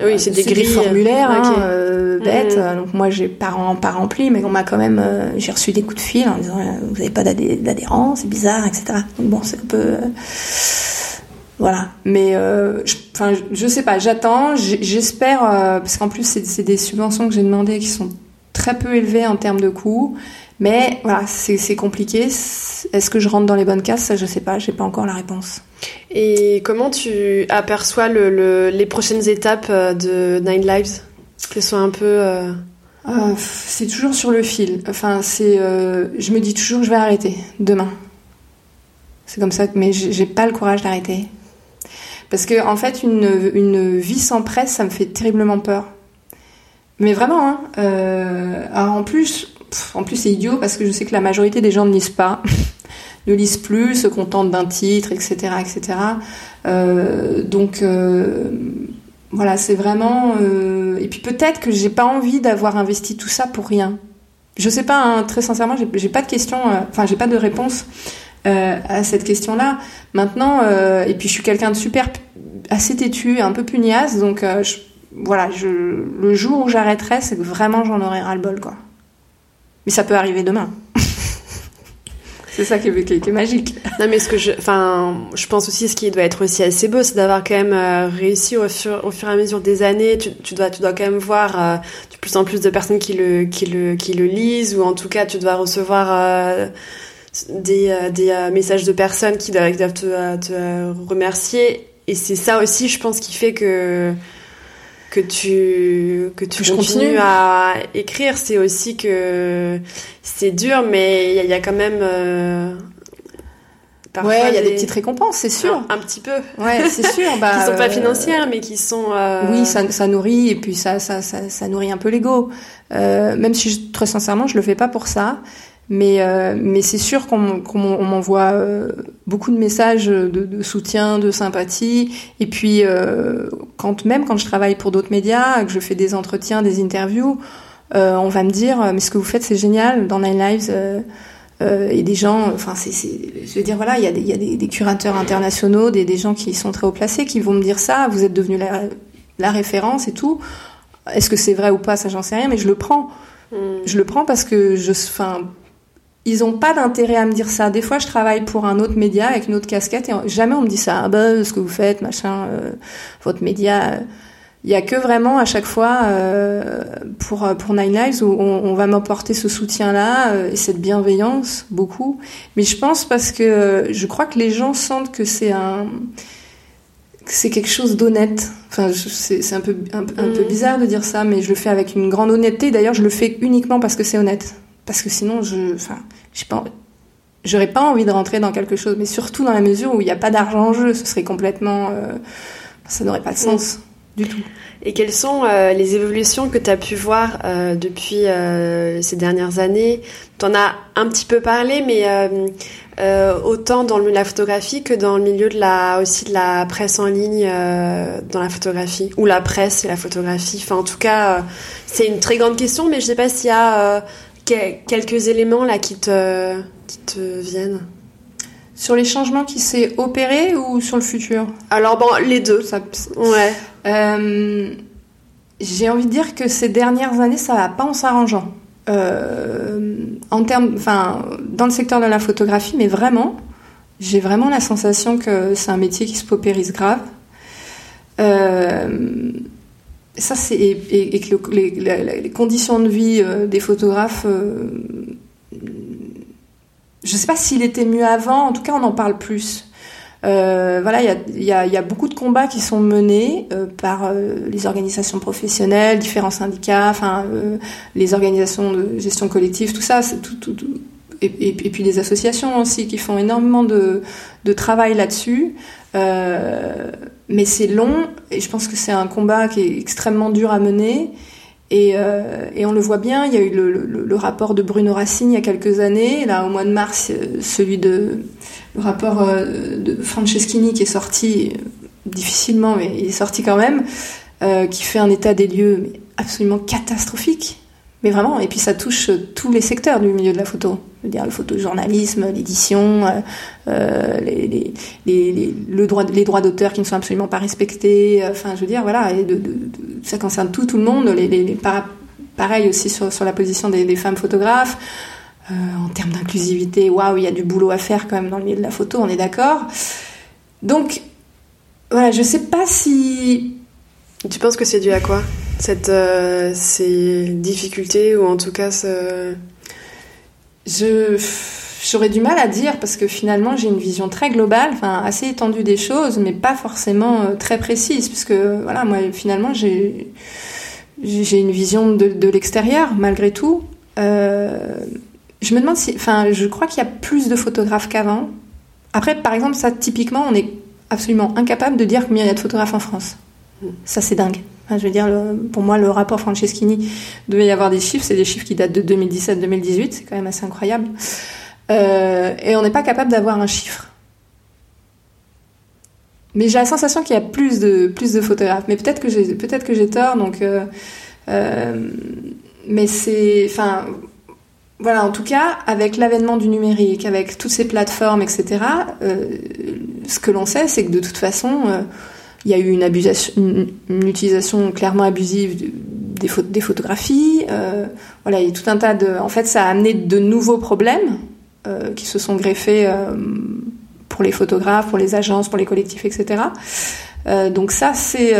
oui, c'est des grilles formulaires hein, bêtes. Mm. Donc moi, j'ai pas, pas rempli, mais on m'a quand même, j'ai reçu des coups de fil en disant vous n'avez pas d'adhérents, c'est bizarre, etc. Donc bon, c'est un peu voilà. Mais euh, je, enfin, je sais pas. J'attends. J'espère euh, parce qu'en plus c'est des subventions que j'ai demandées qui sont très peu élevées en termes de coûts. Mais voilà, c'est compliqué. Est-ce que je rentre dans les bonnes cases? Ça, je sais pas. J'ai pas encore la réponse. Et comment tu aperçois le, les prochaines étapes euh, de Nine Lives? Que ce soit un peu. Euh... Euh, c'est toujours sur le fil. Enfin, c'est. Euh, je me dis toujours, je vais arrêter demain. C'est comme ça, mais j'ai pas le courage d'arrêter. Parce que en fait, une, une vie sans presse, ça me fait terriblement peur. Mais vraiment, hein, euh, en plus, en plus c'est idiot parce que je sais que la majorité des gens ne lisent pas, ne lisent plus, se contentent d'un titre, etc., etc. Euh, donc euh, voilà, c'est vraiment. Et puis peut-être que j'ai pas envie d'avoir investi tout ça pour rien. Je sais pas, hein, très sincèrement, j'ai pas de question, enfin j'ai pas de réponse à cette question-là. Maintenant, et puis je suis quelqu'un de super assez têtu, un peu pugnace, donc euh, voilà, je, le jour où j'arrêterai, c'est que vraiment j'en aurai ras-le-bol, quoi. Mais ça peut arriver demain. c'est ça qui est, qui, magique. Non, mais ce que je, enfin, je pense aussi ce qui doit être aussi assez beau, c'est d'avoir quand même réussi au fur, au fur et à mesure des années. Tu, tu dois, tu dois quand même voir de plus en plus de personnes qui le, qui le, qui le lisent, ou en tout cas, tu dois recevoir des, euh, des euh, messages de personnes qui doivent, euh, te, remercier. Et c'est ça aussi, je pense, qui fait que que tu que tu continues à écrire. C'est aussi que c'est dur, mais il y, y, a quand même Parfois, il y a des... petites récompenses, c'est sûr. Un, petit peu. Ouais, c'est sûr. Bah, qui sont pas financières, mais qui sont. Oui, ça, ça nourrit et puis ça, ça, ça, ça nourrit un peu l'ego. Euh, même si je, très sincèrement, je le fais pas pour ça. Mais, euh, mais c'est sûr qu'on m'envoie euh, beaucoup de messages de, de, soutien, de sympathie. Et puis, euh, quand même quand je travaille pour d'autres médias, que je fais des entretiens, des interviews, on va me dire mais ce que vous faites c'est génial dans Nine Lives. et des gens, enfin, c'est, je veux dire voilà, il y a des, y a des, des curateurs internationaux, des, des gens qui sont très haut placés, qui vont me dire ça. Vous êtes devenu la, la référence et tout. Est-ce que c'est vrai ou pas Ça, j'en sais rien, mais je le prends. Hmm. Je le prends parce que je, enfin ils ont pas d'intérêt à me dire ça. Des fois, je travaille pour un autre média avec une autre casquette et jamais on me dit ça. Ah bah, ce que vous faites, machin, euh, votre média. Euh. Il y a que vraiment à chaque fois euh, pour pour Nine Lives où on, on va m'apporter ce soutien-là euh, et cette bienveillance beaucoup. Mais je pense parce que je crois que les gens sentent que c'est un c'est quelque chose d'honnête. Enfin, c'est un peu un, un peu mm. bizarre de dire ça, mais je le fais avec une grande honnêteté. D'ailleurs, je le fais uniquement parce que c'est honnête parce que sinon je enfin j'ai pas j'aurais pas envie de rentrer dans quelque chose. Mais surtout dans la mesure où il n'y a pas d'argent en jeu ce serait complètement euh, ça n'aurait pas de sens du tout. Et quelles sont euh, les évolutions que tu as pu voir euh, depuis ces dernières années? Tu en as un petit peu parlé, mais autant dans le milieu de la photographie que dans le milieu de la aussi de la presse en ligne dans la photographie ou la presse et la photographie. Enfin, en tout cas, c'est une très grande question, mais je sais pas s'il y a quelques éléments là qui te qui te viennent? Sur les changements qui s'est opéré ou sur le futur? Alors bon, les deux. Ça- Ouais. Euh, J'ai envie de dire que ces dernières années, ça va pas en s'arrangeant. Euh, en termes, enfin, dans le secteur de la photographie, mais vraiment, j'ai vraiment la sensation que c'est un métier qui se paupérise grave. Euh, ça, c'est et, et- que le- les, les- les conditions de vie euh, des photographes. euh, je sais pas s'il était mieux avant. En tout cas, on en parle plus. Euh, voilà, il y a, y, a, y a beaucoup de combats qui sont menés euh, par euh, les organisations professionnelles, différents syndicats, enfin les organisations de gestion collective, tout ça, c'est tout, tout. Et, et, puis des associations aussi qui font énormément de, de travail là-dessus. Euh, mais c'est long et je pense que c'est un combat qui est extrêmement dur à mener. Et, euh, et on le voit bien, il y a eu le, le, rapport de Bruno Racine il y a quelques années, là au mois de mars, euh, celui de le rapport de Franceschini qui est sorti difficilement, mais il est sorti quand même, qui fait un état des lieux absolument catastrophique. Mais vraiment, et puis ça touche tous les secteurs du milieu de la photo. Dire, le photojournalisme, l'édition, euh, euh, les, les, les, le droit, les droits d'auteur qui ne sont absolument pas respectés. euh, Enfin, je veux dire, voilà, ça concerne tout, tout le monde. Les, pareil aussi sur, sur la position des, femmes photographes. En termes d'inclusivité, waouh, il y a du boulot à faire quand même dans le milieu de la photo, on est d'accord. Donc, voilà, je sais pas si Tu penses que c'est dû à quoi Cette, ces difficultés ou en tout cas ce... Je j'aurais du mal à dire parce que finalement j'ai une vision très globale, enfin assez étendue des choses, mais pas forcément euh, très précise, puisque voilà moi finalement j'ai j'ai j'ai une vision de, de l'extérieur malgré tout. Euh, je me demande si, enfin je crois qu'il y a plus de photographes qu'avant. Après par exemple ça typiquement on est absolument incapable de dire combien il y a de photographes en France. Ça c'est dingue. Je veux dire, pour moi, le rapport Franceschini devait y avoir des chiffres. C'est des chiffres qui datent de 2017-2018. C'est quand même assez incroyable. Euh, et on n'est pas capable d'avoir un chiffre. Mais j'ai la sensation qu'il y a plus de plus de photographes. Mais peut-être que j'ai peut-être que j'ai tort. Donc, euh, euh, mais c'est, enfin, voilà. En tout cas, avec l'avènement du numérique, avec toutes ces plateformes, etc. ce que l'on sait, c'est que de toute façon, il y a eu une, utilisation clairement abusive de- des, pho- des photographies. euh, voilà, il y a tout un tas de. En fait, ça a amené de nouveaux problèmes euh, qui se sont greffés euh, pour les photographes, pour les agences, pour les collectifs, etc. Donc ça, c'est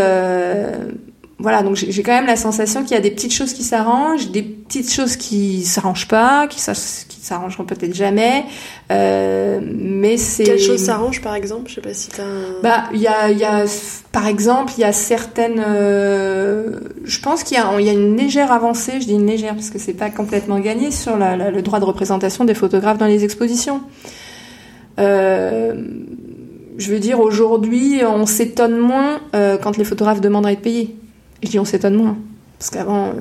voilà. Donc j'ai quand même la sensation qu'il y a des petites choses qui s'arrangent, des petites choses qui s'arrangent pas, qui s'arrangeront peut-être jamais. Euh, mais c'est Quelle chose s'arrange par exemple? Je sais pas si t'as un... bah, il y a, il y a, par exemple, il y a certaines. euh, je pense qu'il y, a- il y a une légère avancée, je dis une légère parce que c'est pas complètement gagné, sur la- la- le droit de représentation des photographes dans les expositions. Euh, je veux dire, aujourd'hui, on s'étonne moins quand les photographes demandent à être payés. Je dis on s'étonne moins. Parce qu'avant,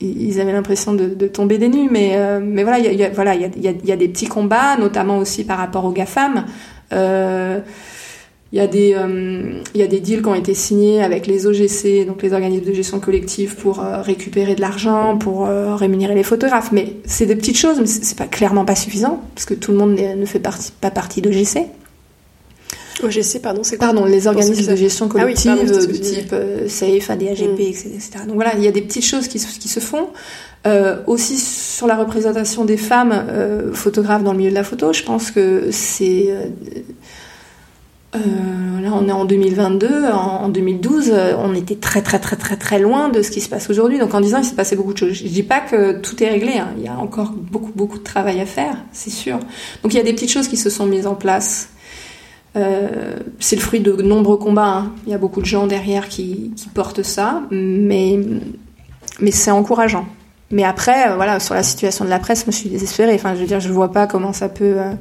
ils avaient l'impression de, de tomber des nues. Mais, euh, mais voilà, il y a, voilà, il y a, y a- y a des petits combats, notamment aussi par rapport aux GAFAM. Euh, il y, a des, euh, il y a des deals qui ont été signés avec les OGC, donc les organismes de gestion collective, pour euh, récupérer de l'argent, pour euh, rémunérer les photographes. Mais c'est des petites choses, mais c'est pas clairement pas suffisant, parce que tout le monde ne fait partie, pas partie d'OGC. OGC, pardon, c'est quoi Pardon, les organismes de gestion Ah oui, collective pardon, type euh, SAFE, ADAGP, Mm. etc.. Donc voilà, il y a des petites choses qui, se- qui se font. Euh, aussi sur la représentation des femmes euh, photographes dans le milieu de la photo, je pense que c'est... euh, euh, là, on est en 2022. En, en 2012, euh, on était très, très, très, très, très loin de ce qui se passe aujourd'hui. Donc, en disant, il s'est passé beaucoup de choses. Je dis pas que tout est réglé. hein. Il y a encore beaucoup, beaucoup de travail à faire, c'est sûr. Donc, il y a des petites choses qui se sont mises en place. Euh, c'est le fruit de nombreux combats. hein. Il y a beaucoup de gens derrière qui, portent ça, mais, mais c'est encourageant. Mais après, euh, voilà, sur la situation de la presse, je me suis désespérée. Enfin, je veux dire, je vois pas comment ça peut, euh,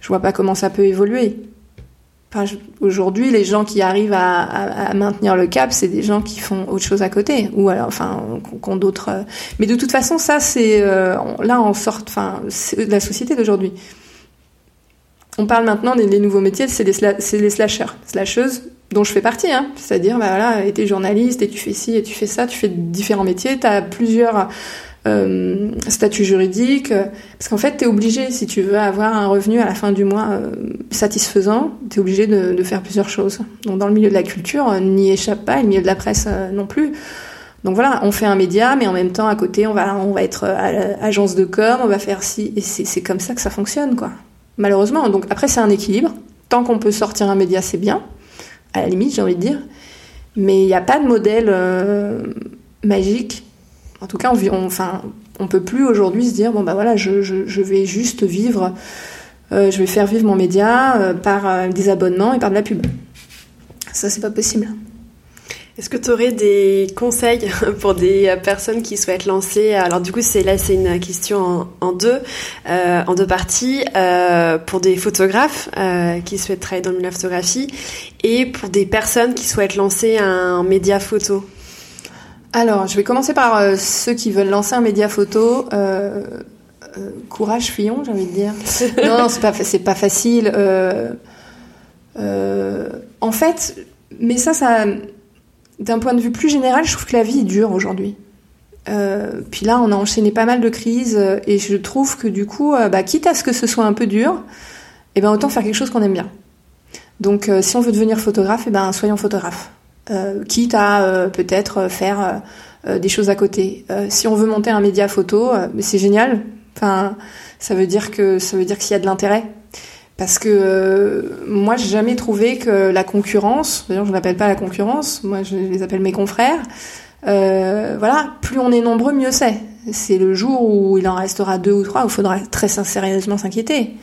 je vois pas comment ça peut évoluer. Je- aujourd'hui, les gens qui arrivent à, maintenir le cap, c'est des gens qui font autre chose à côté, ou alors, enfin, qui ont d'autres. Mais de toute façon, ça, c'est là, on sort, enfin, c'est la société d'aujourd'hui. On parle maintenant des, nouveaux métiers, c'est les, sla- les slashers, slasheuses, dont je fais partie. Hein. C'est-à-dire, bah voilà, et t'es journaliste, et tu fais ci, et tu fais ça, tu fais différents métiers, t'as plusieurs euh, statut juridique, parce qu'en fait, tu es obligé, si tu veux avoir un revenu à la fin du mois euh, satisfaisant, tu es obligé de, de, faire plusieurs choses. Donc dans le milieu de la culture, on n'y échappe pas, et le milieu de la presse euh, non plus. Donc voilà, on fait un média, mais en même temps, à côté, on va, on va être agence de com, on va faire ci, et c'est comme ça que ça fonctionne, quoi. Malheureusement. Donc après, c'est un équilibre. Tant qu'on peut sortir un média, c'est bien, à la limite, j'ai envie de dire. Mais il n'y a pas de modèle euh, magique. En tout cas, on, on peut plus aujourd'hui se dire bon bah voilà, je, je, vais juste vivre, euh, je vais faire vivre mon média euh, par des abonnements et par de la pub. Ça, c'est pas possible. Est-ce que tu aurais des conseils pour des personnes qui souhaitent lancer Alors du coup, c'est là, c'est une question en, deux, euh, en deux parties. Euh, pour des photographes euh, qui souhaitent travailler dans la photographie et pour des personnes qui souhaitent lancer un média photo? Alors, je vais commencer par ceux qui veulent lancer un média photo. courage, fillon, j'ai envie de dire. non, non, c'est pas, c'est pas facile. en fait, mais ça, ça d'un point de vue plus général, je trouve que la vie est dure aujourd'hui. Euh, puis là, on a enchaîné pas mal de crises euh, et je trouve que du coup, euh, bah, quitte à ce que ce soit un peu dur, eh ben autant faire quelque chose qu'on aime bien. Donc, si on veut devenir photographe, eh ben soyons photographes. quitte à peut-être faire des choses à côté. si on veut monter un média photo, c'est génial. Enfin, ça veut dire que ça veut dire qu'il y a de l'intérêt. Parce que euh, moi, j'ai jamais trouvé que la concurrence, d'ailleurs, je n'appelle pas la concurrence, moi, je les appelle mes confrères. Euh, voilà, plus on est nombreux, mieux c'est. C'est le jour où il en restera deux ou trois où il faudra très sérieusement s'inquiéter.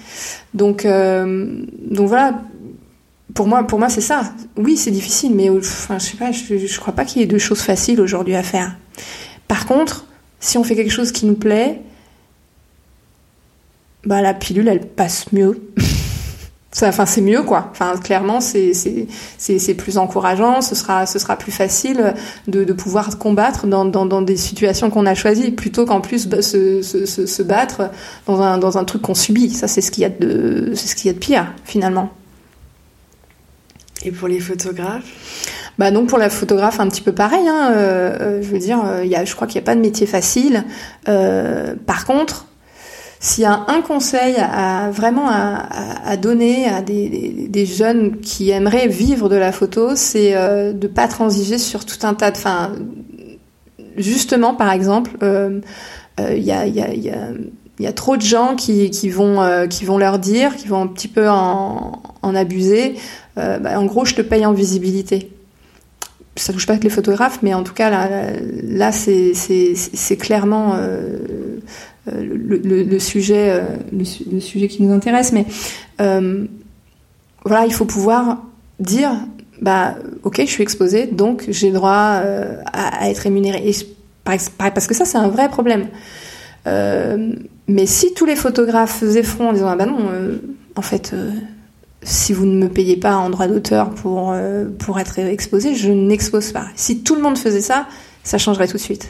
Donc, euh, donc voilà. Pour moi, pour moi, c'est ça. Oui, c'est difficile, mais enfin, je sais pas. Je crois pas qu'il y ait de choses faciles aujourd'hui à faire. Par contre, si on fait quelque chose qui nous plaît, bah la pilule, elle passe mieux. enfin, c'est mieux, quoi. Enfin, clairement, c'est c'est plus encourageant. Ce sera ce sera plus facile de, de pouvoir combattre dans, dans, dans des situations qu'on a choisies, plutôt qu'en plus bah, se, se, se, battre dans un dans un truc qu'on subit. Ça, c'est ce qu'il y a de c'est ce qu'il y a de pire, finalement. Et pour les photographes? Bah donc pour la photographe un petit peu pareil. Hein, euh, euh je veux dire, euh, il y a, je crois qu'il n'y a pas de métier facile. Euh, par contre, s'il y a un conseil à, vraiment à, donner à des, jeunes qui aimeraient vivre de la photo, c'est euh, de pas transiger sur tout un tas de. Enfin, justement, par exemple, il euh, euh, y, a, trop de gens qui, vont qui vont leur dire, qui vont un petit peu en, abuser. Bah, en gros, je te paye en visibilité ça touche pas que les photographes, mais en tout cas là, là c'est clairement euh, le, sujet, euh, le, sujet qui nous intéresse. Mais euh, voilà, il faut pouvoir dire, bah, ok, je suis exposée, donc j'ai droit à, être rémunérée. Et parce que ça, c'est un vrai problème. mais si tous les photographes faisaient front en disant, ah bah non, en fait si vous ne me payez pas en droit d'auteur pour, pour être exposé, je n'expose pas. Si tout le monde faisait ça, ça changerait tout de suite.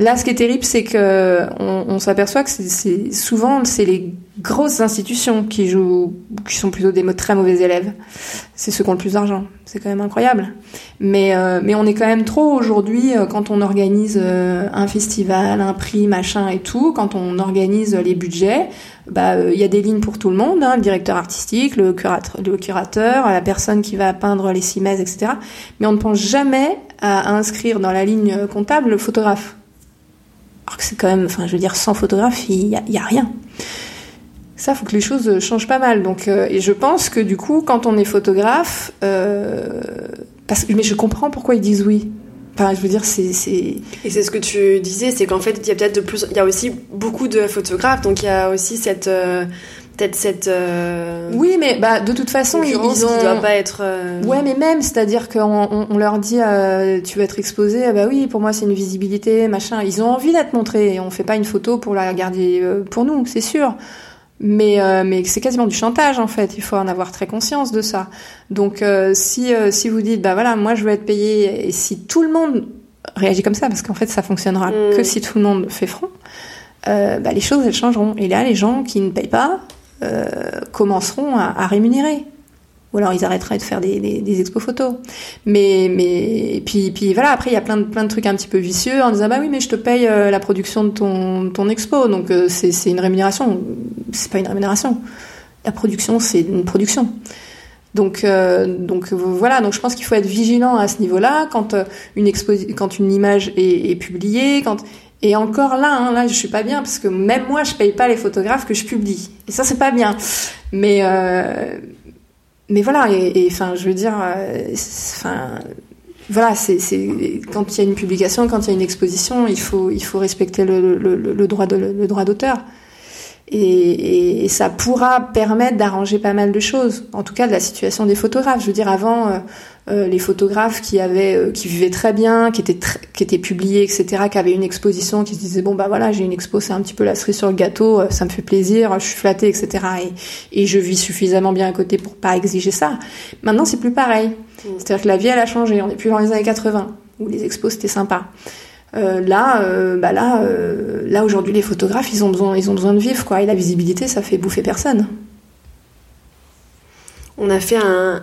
Là, ce qui est terrible, c'est que on, s'aperçoit que c'est souvent c'est les grosses institutions qui jouent, qui sont plutôt des très mauvais élèves. C'est ceux qui ont le plus d'argent. C'est quand même incroyable. Mais euh, on est quand même trop aujourd'hui euh, quand on organise euh, un festival, un prix, machin et tout. Quand on organise les budgets, bah il y a des lignes pour tout le monde. Hein, le directeur artistique, le curateur, le curateur, la personne qui va peindre les cimaises, etc. Mais on ne pense jamais à inscrire dans la ligne comptable le photographe alors que c'est quand même, enfin, je veux dire, sans photographie, il y, a, rien. Ça, faut que les choses changent pas mal. Donc, euh, et je pense que du coup, quand on est photographe, euh, parce que, mais je comprends pourquoi ils disent oui. Enfin, je veux dire, c'est. Et c'est ce que tu disais, c'est qu'en fait, il y a peut-être de plus. Il y a aussi beaucoup de photographes, donc il y a aussi cette. Euh, peut-être cette euh, oui mais bah de toute façon ils, ont doit pas être euh, ouais mais même c'est-à-dire qu'on on, leur dit euh, tu vas être exposé? Ah bah oui pour moi c'est une visibilité machin. Ils ont envie d'être montrés et on fait pas une photo pour la garder pour nous c'est sûr. Mais mais c'est quasiment du chantage en fait. Il faut en avoir très conscience de ça. Donc si si vous dites bah voilà moi je veux être payé et si tout le monde réagit comme ça parce qu'en fait ça fonctionnera mm. que si tout le monde fait front bah, les choses elles changeront. Et là les gens qui ne payent pas euh, commenceront à, rémunérer. ou alors ils arrêteraient de faire des, expos photos. Mais mais puis puis voilà après il y a plein de plein de trucs un petit peu vicieux en disant bah oui mais je te paye euh, la production de ton ton expo. Donc euh, c'est une rémunération. C'est pas une rémunération. La production c'est une production. Donc donc voilà. Donc je pense qu'il faut être vigilant à ce niveau-là. Quand une quand une image est, est publiée quand et encore là, hein, là, je suis pas bien parce que même moi, je paye pas les photographes que je publie. Et ça, c'est pas bien. Mais euh, mais voilà. Et je veux dire, enfin, voilà, c'est quand il y a une publication, quand il y a une exposition, il faut il faut respecter le, le, le droit de, le droit d'auteur. Et, et, ça pourra permettre d'arranger pas mal de choses. En tout cas, de la situation des photographes. Je veux dire, avant, euh, euh, les photographes qui avaient, euh, qui vivaient très bien, qui étaient, qui étaient publiés, etc., qui avaient une exposition, qui se disaient bon bah voilà, j'ai une expo, c'est un petit peu la cerise sur le gâteau, ça me fait plaisir, je suis flattée, etc. Et, et je vis suffisamment bien à côté pour pas exiger ça. Maintenant, c'est plus pareil. Mmh. C'est-à-dire que la vie, elle a changé. On n'est plus dans les années 80 où les expos c'était sympa. Euh, là, euh, bah là, euh, là aujourd'hui, les photographes, ils ont besoin, ils ont besoin de vivre, quoi. Et la visibilité, ça fait bouffer personne. On a fait un,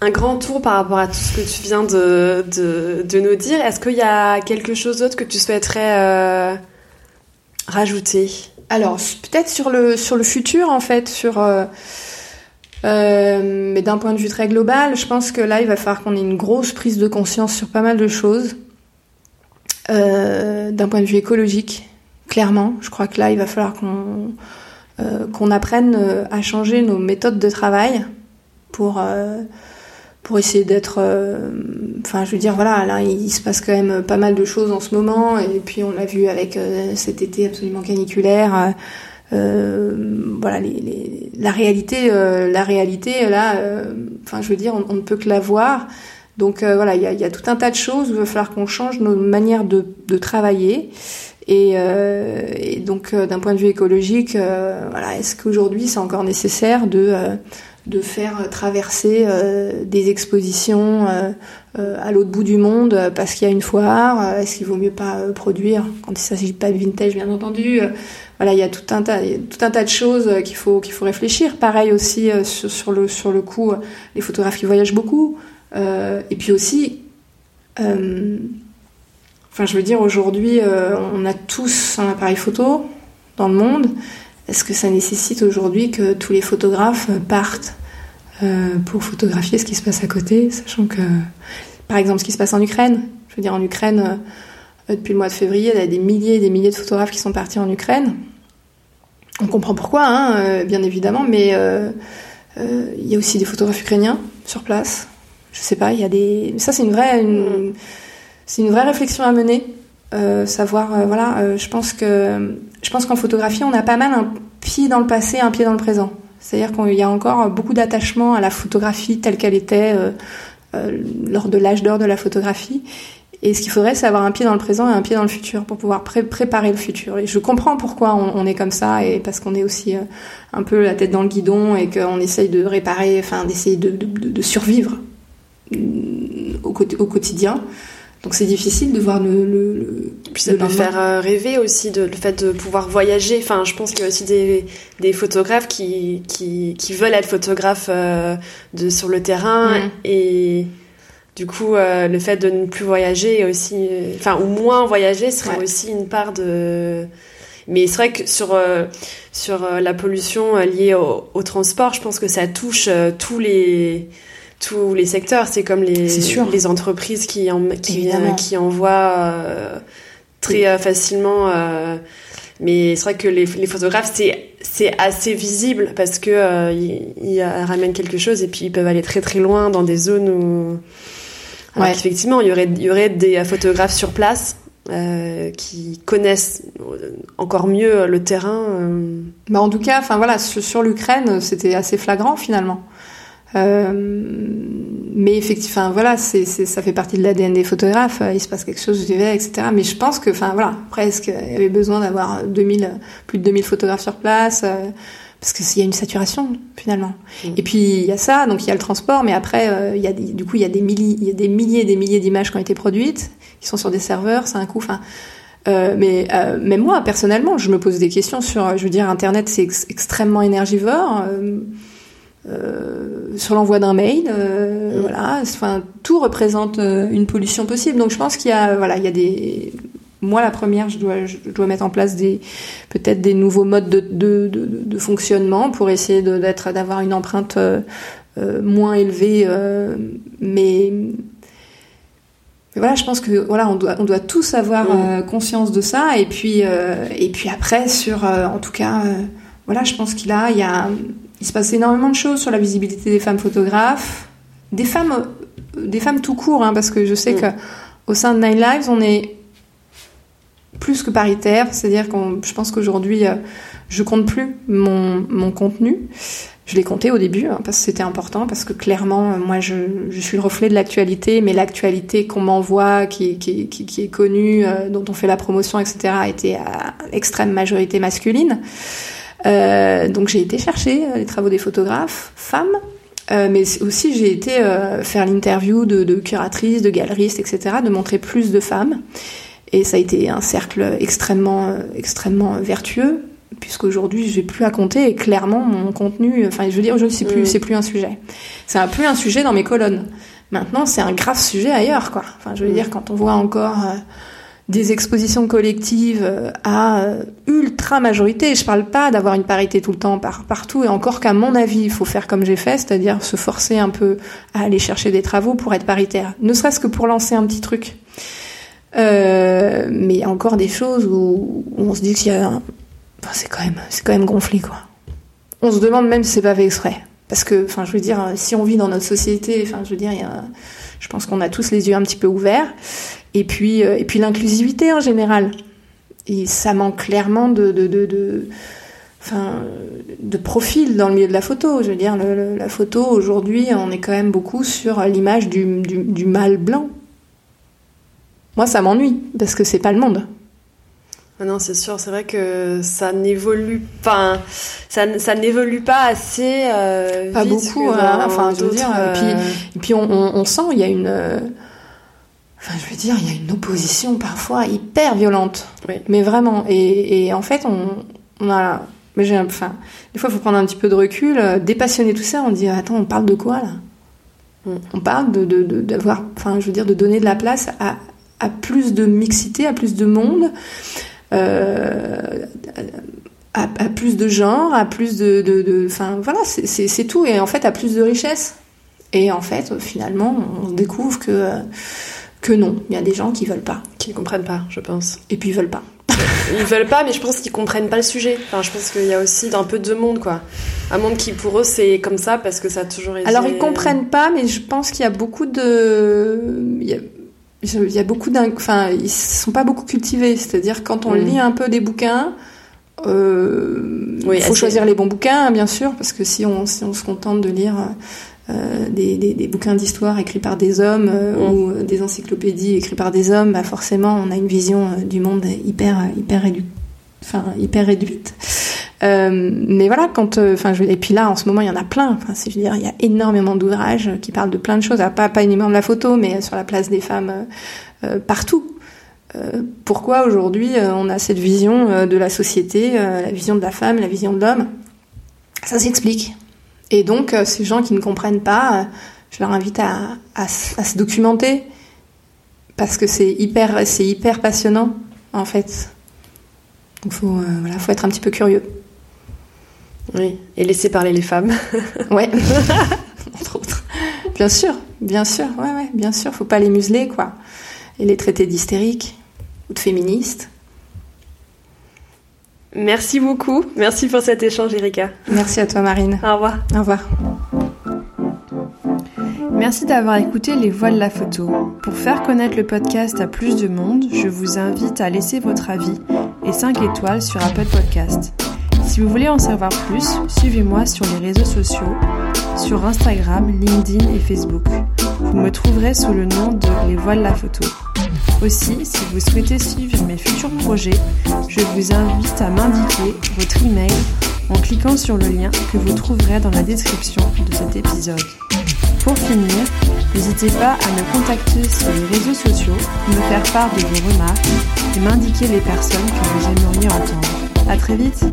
un, grand tour par rapport à tout ce que tu viens de, de, de nous dire. Est-ce qu'il y a quelque chose d'autre que tu souhaiterais rajouter? Alors, peut-être sur le, sur le futur, en fait, sur. mais d'un point de vue très global, je pense que là, il va falloir qu'on ait une grosse prise de conscience sur pas mal de choses. Euh, d'un point de vue écologique, clairement. Je crois que là, il va falloir qu'on euh, qu'on apprenne euh, à changer nos méthodes de travail pour essayer d'être enfin je veux dire voilà là il se passe quand même pas mal de choses en ce moment et puis on l'a vu avec cet été absolument caniculaire voilà la réalité la réalité là je veux dire on, ne peut que la voir donc euh, voilà, il y a, y a, tout un tas de choses il va falloir qu'on change nos manières de, de travailler. Et, euh, et donc euh, d'un point de vue écologique, euh, voilà, est-ce qu'aujourd'hui c'est encore nécessaire de de faire traverser des expositions à l'autre bout du monde parce qu'il y a une foire? Est-ce qu'il vaut mieux pas produire? Quand il s'agit pas de vintage, bien entendu Voilà, il y a tout un tas, tout un tas de choses qu'il faut qu'il faut réfléchir. Pareil aussi sur, sur le sur le coup, les photographes qui voyagent beaucoup. Euh, et puis aussi, euh, enfin, je veux dire, aujourd'hui, euh, on a tous un appareil photo dans le monde. Est-ce que ça nécessite aujourd'hui que tous les photographes partent pour photographier ce qui se passe à côté, sachant que, par exemple, ce qui se passe en Ukraine, je veux dire, en Ukraine, depuis le mois de février, il y a des milliers et des milliers de photographes qui sont partis en Ukraine. On comprend pourquoi, hein, bien évidemment, mais il y a aussi des photographes ukrainiens sur place je sais pas, il y a des. Ça, c'est une vraie, c'est une vraie réflexion à mener. Euh, savoir, euh, voilà, euh, je pense que, je pense qu'en photographie, on a pas mal un pied dans le passé, un pied dans le présent. C'est-à-dire qu'il y a encore beaucoup d'attachement à la photographie telle qu'elle était lors de l'âge d'or de la photographie. Et ce qu'il faudrait, c'est avoir un pied dans le présent et un pied dans le futur pour pouvoir préparer le futur. Et je comprends pourquoi on, est comme ça, et parce qu'on est aussi un peu la tête dans le guidon et qu'on essaye de réparer, enfin d'essayer de, de survivre au, au quotidien. Donc c'est difficile de voir le, le, le puis ça peut faire euh, rêver aussi de, le fait de pouvoir voyager. Enfin, je pense qu'il y a aussi des, des photographes qui, qui, qui veulent être photographes euh, de sur le terrain et du coup euh, le fait de ne plus voyager aussi, enfin ou moins voyager serait aussi une part de. Mais c'est vrai que sur sur la pollution liée au, au, transport, je pense que ça touche tous les tous les secteurs. C'est comme les, les entreprises qui, en, qui, qui envoient euh, très euh, facilement. Euh, mais c'est vrai que les, les photographes, c'est c'est assez visible parce que ils, ramènent quelque chose et puis ils peuvent aller très très loin dans des zones où ouais. effectivement il y aurait il y aurait des photographes sur place euh, qui connaissent encore mieux le terrain. Bah en tout cas, enfin voilà, sur, sur l'Ukraine, c'était assez flagrant finalement. Euh, mais effectivement, voilà, c'est, ça fait partie de l'ADN des photographes. Il se passe quelque chose, j'y vais, etc. Mais je pense que, enfin, voilà, presque, il y avait besoin d'avoir 2000, plus de 2000 photographes sur place, euh, parce qu'il y a une saturation finalement. Mm. Et puis il y a ça, donc il y a le transport, mais après, euh, il y a du coup, il y a des milliers, il y a des milliers, et des milliers d'images qui ont été produites, qui sont sur des serveurs, c'est un coût, enfin. Euh, mais euh, même moi personnellement, je me pose des questions sur, je veux dire, Internet c'est extrêmement énergivore. Sur l'envoi d'un mail, mm. voilà. Enfin, tout représente une pollution possible. Donc, je pense qu'il y a, voilà, il y a des moi la première je dois je dois mettre en place des peut-être des nouveaux modes de, de, de, de fonctionnement pour essayer d'être d'avoir une empreinte euh, euh, moins élevée euh, mais mais voilà, je pense que voilà, on doit on doit tous avoir conscience de ça et puis et puis après sur en tout cas voilà, je pense qu'il a il y a il se passe énormément de choses sur la visibilité des femmes photographes, des femmes des femmes tout court hein, parce que je sais mm. que au sein de Nine Lives, on est plus que paritaire, c'est-à-dire que je pense qu'aujourd'hui, euh, je compte plus mon, mon contenu. Je l'ai compté au début hein, parce que c'était important, parce que clairement, euh, moi, je, je suis le reflet de l'actualité, mais l'actualité qu'on m'envoie, qui, qui, qui, qui, est connue, euh, dont on fait la promotion, etc., était à extrême majorité masculine. Euh, donc j'ai été chercher les travaux des photographes femmes, euh, mais aussi j'ai été faire l'interview de, de curatrices, de galeristes, etc., de montrer plus de femmes. Et ça a été un cercle extrêmement, extrêmement vertueux, puisqu'aujourd'hui, j'ai plus à compter et clairement, mon contenu, enfin, je veux dire, aujourd'hui, c'est plus, mm. c'est plus un sujet. C'est un peu un sujet dans mes colonnes. Maintenant, c'est un grave sujet ailleurs, quoi. Enfin, je veux mm. dire, quand on voit encore euh, des expositions collectives euh, à ultra majorité, je parle pas d'avoir une parité tout le temps par, partout, et encore qu'à mon avis, il faut faire comme j'ai fait, c'est-à-dire se forcer un peu à aller chercher des travaux pour être paritaire. Ne serait-ce que pour lancer un petit truc. Euh, mais il y a encore des choses où, on se dit qu'il y a, enfin, c'est quand même, c'est quand même gonflé quoi. On se demande même si c'est pas fait exprès, parce que, enfin, je veux dire, si on vit dans notre société, enfin, je veux dire, il y a, je pense qu'on a tous les yeux un petit peu ouverts, et puis, euh, et puis l'inclusivité en général. Et ça manque clairement de, de, de, de enfin, de profil dans le milieu de la photo. Je veux dire, la photo aujourd'hui, on est quand même beaucoup sur l'image du, du, du mâle blanc. Moi, ça m'ennuie parce que c'est pas le monde. Ah non, c'est sûr, c'est vrai que ça n'évolue pas, ça, ça n'évolue pas assez euh, pas beaucoup, hein, enfin, je veux dire. Et puis, euh, et puis on, on, sent, il y a une, enfin, je veux dire, il y a une opposition parfois hyper violente, oui. mais vraiment. Et, et, en fait, on, on a, mais j'ai, enfin, des fois, il faut prendre un petit peu de recul, dépassionner tout ça. On dit, attends, on parle de quoi là? Mm. On parle de, de, enfin, je veux dire, de donner de la place à à plus de mixité, à plus de monde, euh, à, plus de genre, à plus de, enfin voilà, c'est tout et en fait à plus de richesse. Et en fait, finalement, on découvre que que non, il y a des gens qui veulent pas, qui ne comprennent pas, je pense. Et puis ils veulent pas. ils veulent pas, mais je pense qu'ils comprennent pas le sujet. Enfin, je pense qu'il y a aussi un peu de monde, quoi. Un monde qui, pour eux, c'est comme ça parce que ça a toujours été. Alors, ils comprennent pas, mais je pense qu'il y a beaucoup de. Il y a il y a beaucoup d'un, enfin, ils sont pas beaucoup cultivés. C'est-à-dire quand on mm. lit un peu des bouquins, euh, il faut choisir les bons bouquins, bien sûr, parce que si on, si on se contente de lire euh, des, des, des, bouquins d'histoire écrits par des hommes euh, mm. ou des encyclopédies écrites par des hommes, bah forcément, on a une vision euh, du monde hyper, hyper réduite. Enfin, hyper réduite. Euh, mais voilà, quand, euh, enfin, et puis là, en ce moment, il y en a plein. Enfin, je veux dire, il y a énormément d'ouvrages qui parlent de plein de choses. pas, pas uniquement de la photo, mais sur la place des femmes euh, partout. Pourquoi aujourd'hui on a cette vision de la société, la vision de la femme, la vision de l'homme? Ça s'explique. Et donc, ces gens qui ne comprennent pas, je leur invite à, à, à se documenter parce que c'est hyper, c'est hyper passionnant en fait. Donc, faut, voilà, faut être un petit peu curieux. Oui, et laisser parler les femmes. ouais, entre autres. Bien sûr, bien sûr, ouais, ouais, bien sûr, faut pas les museler, quoi. Et les traiter d'hystériques ou de féministes. Merci beaucoup. Merci pour cet échange, Erika. Merci à toi, Marine. Au revoir. Au revoir. Merci d'avoir écouté Les Voix de la Photo. Pour faire connaître le podcast à plus de monde, je vous invite à laisser votre avis et 5 étoiles sur Apple Podcast. Si vous voulez en savoir plus, suivez-moi sur les réseaux sociaux, sur Instagram, LinkedIn et Facebook. Vous me trouverez sous le nom de Les Voiles la Photo. Aussi, si vous souhaitez suivre mes futurs projets, je vous invite à m'indiquer votre email en cliquant sur le lien que vous trouverez dans la description de cet épisode. Pour finir, n'hésitez pas à me contacter sur les réseaux sociaux, me faire part de vos remarques et m'indiquer les personnes que vous aimeriez entendre. À très vite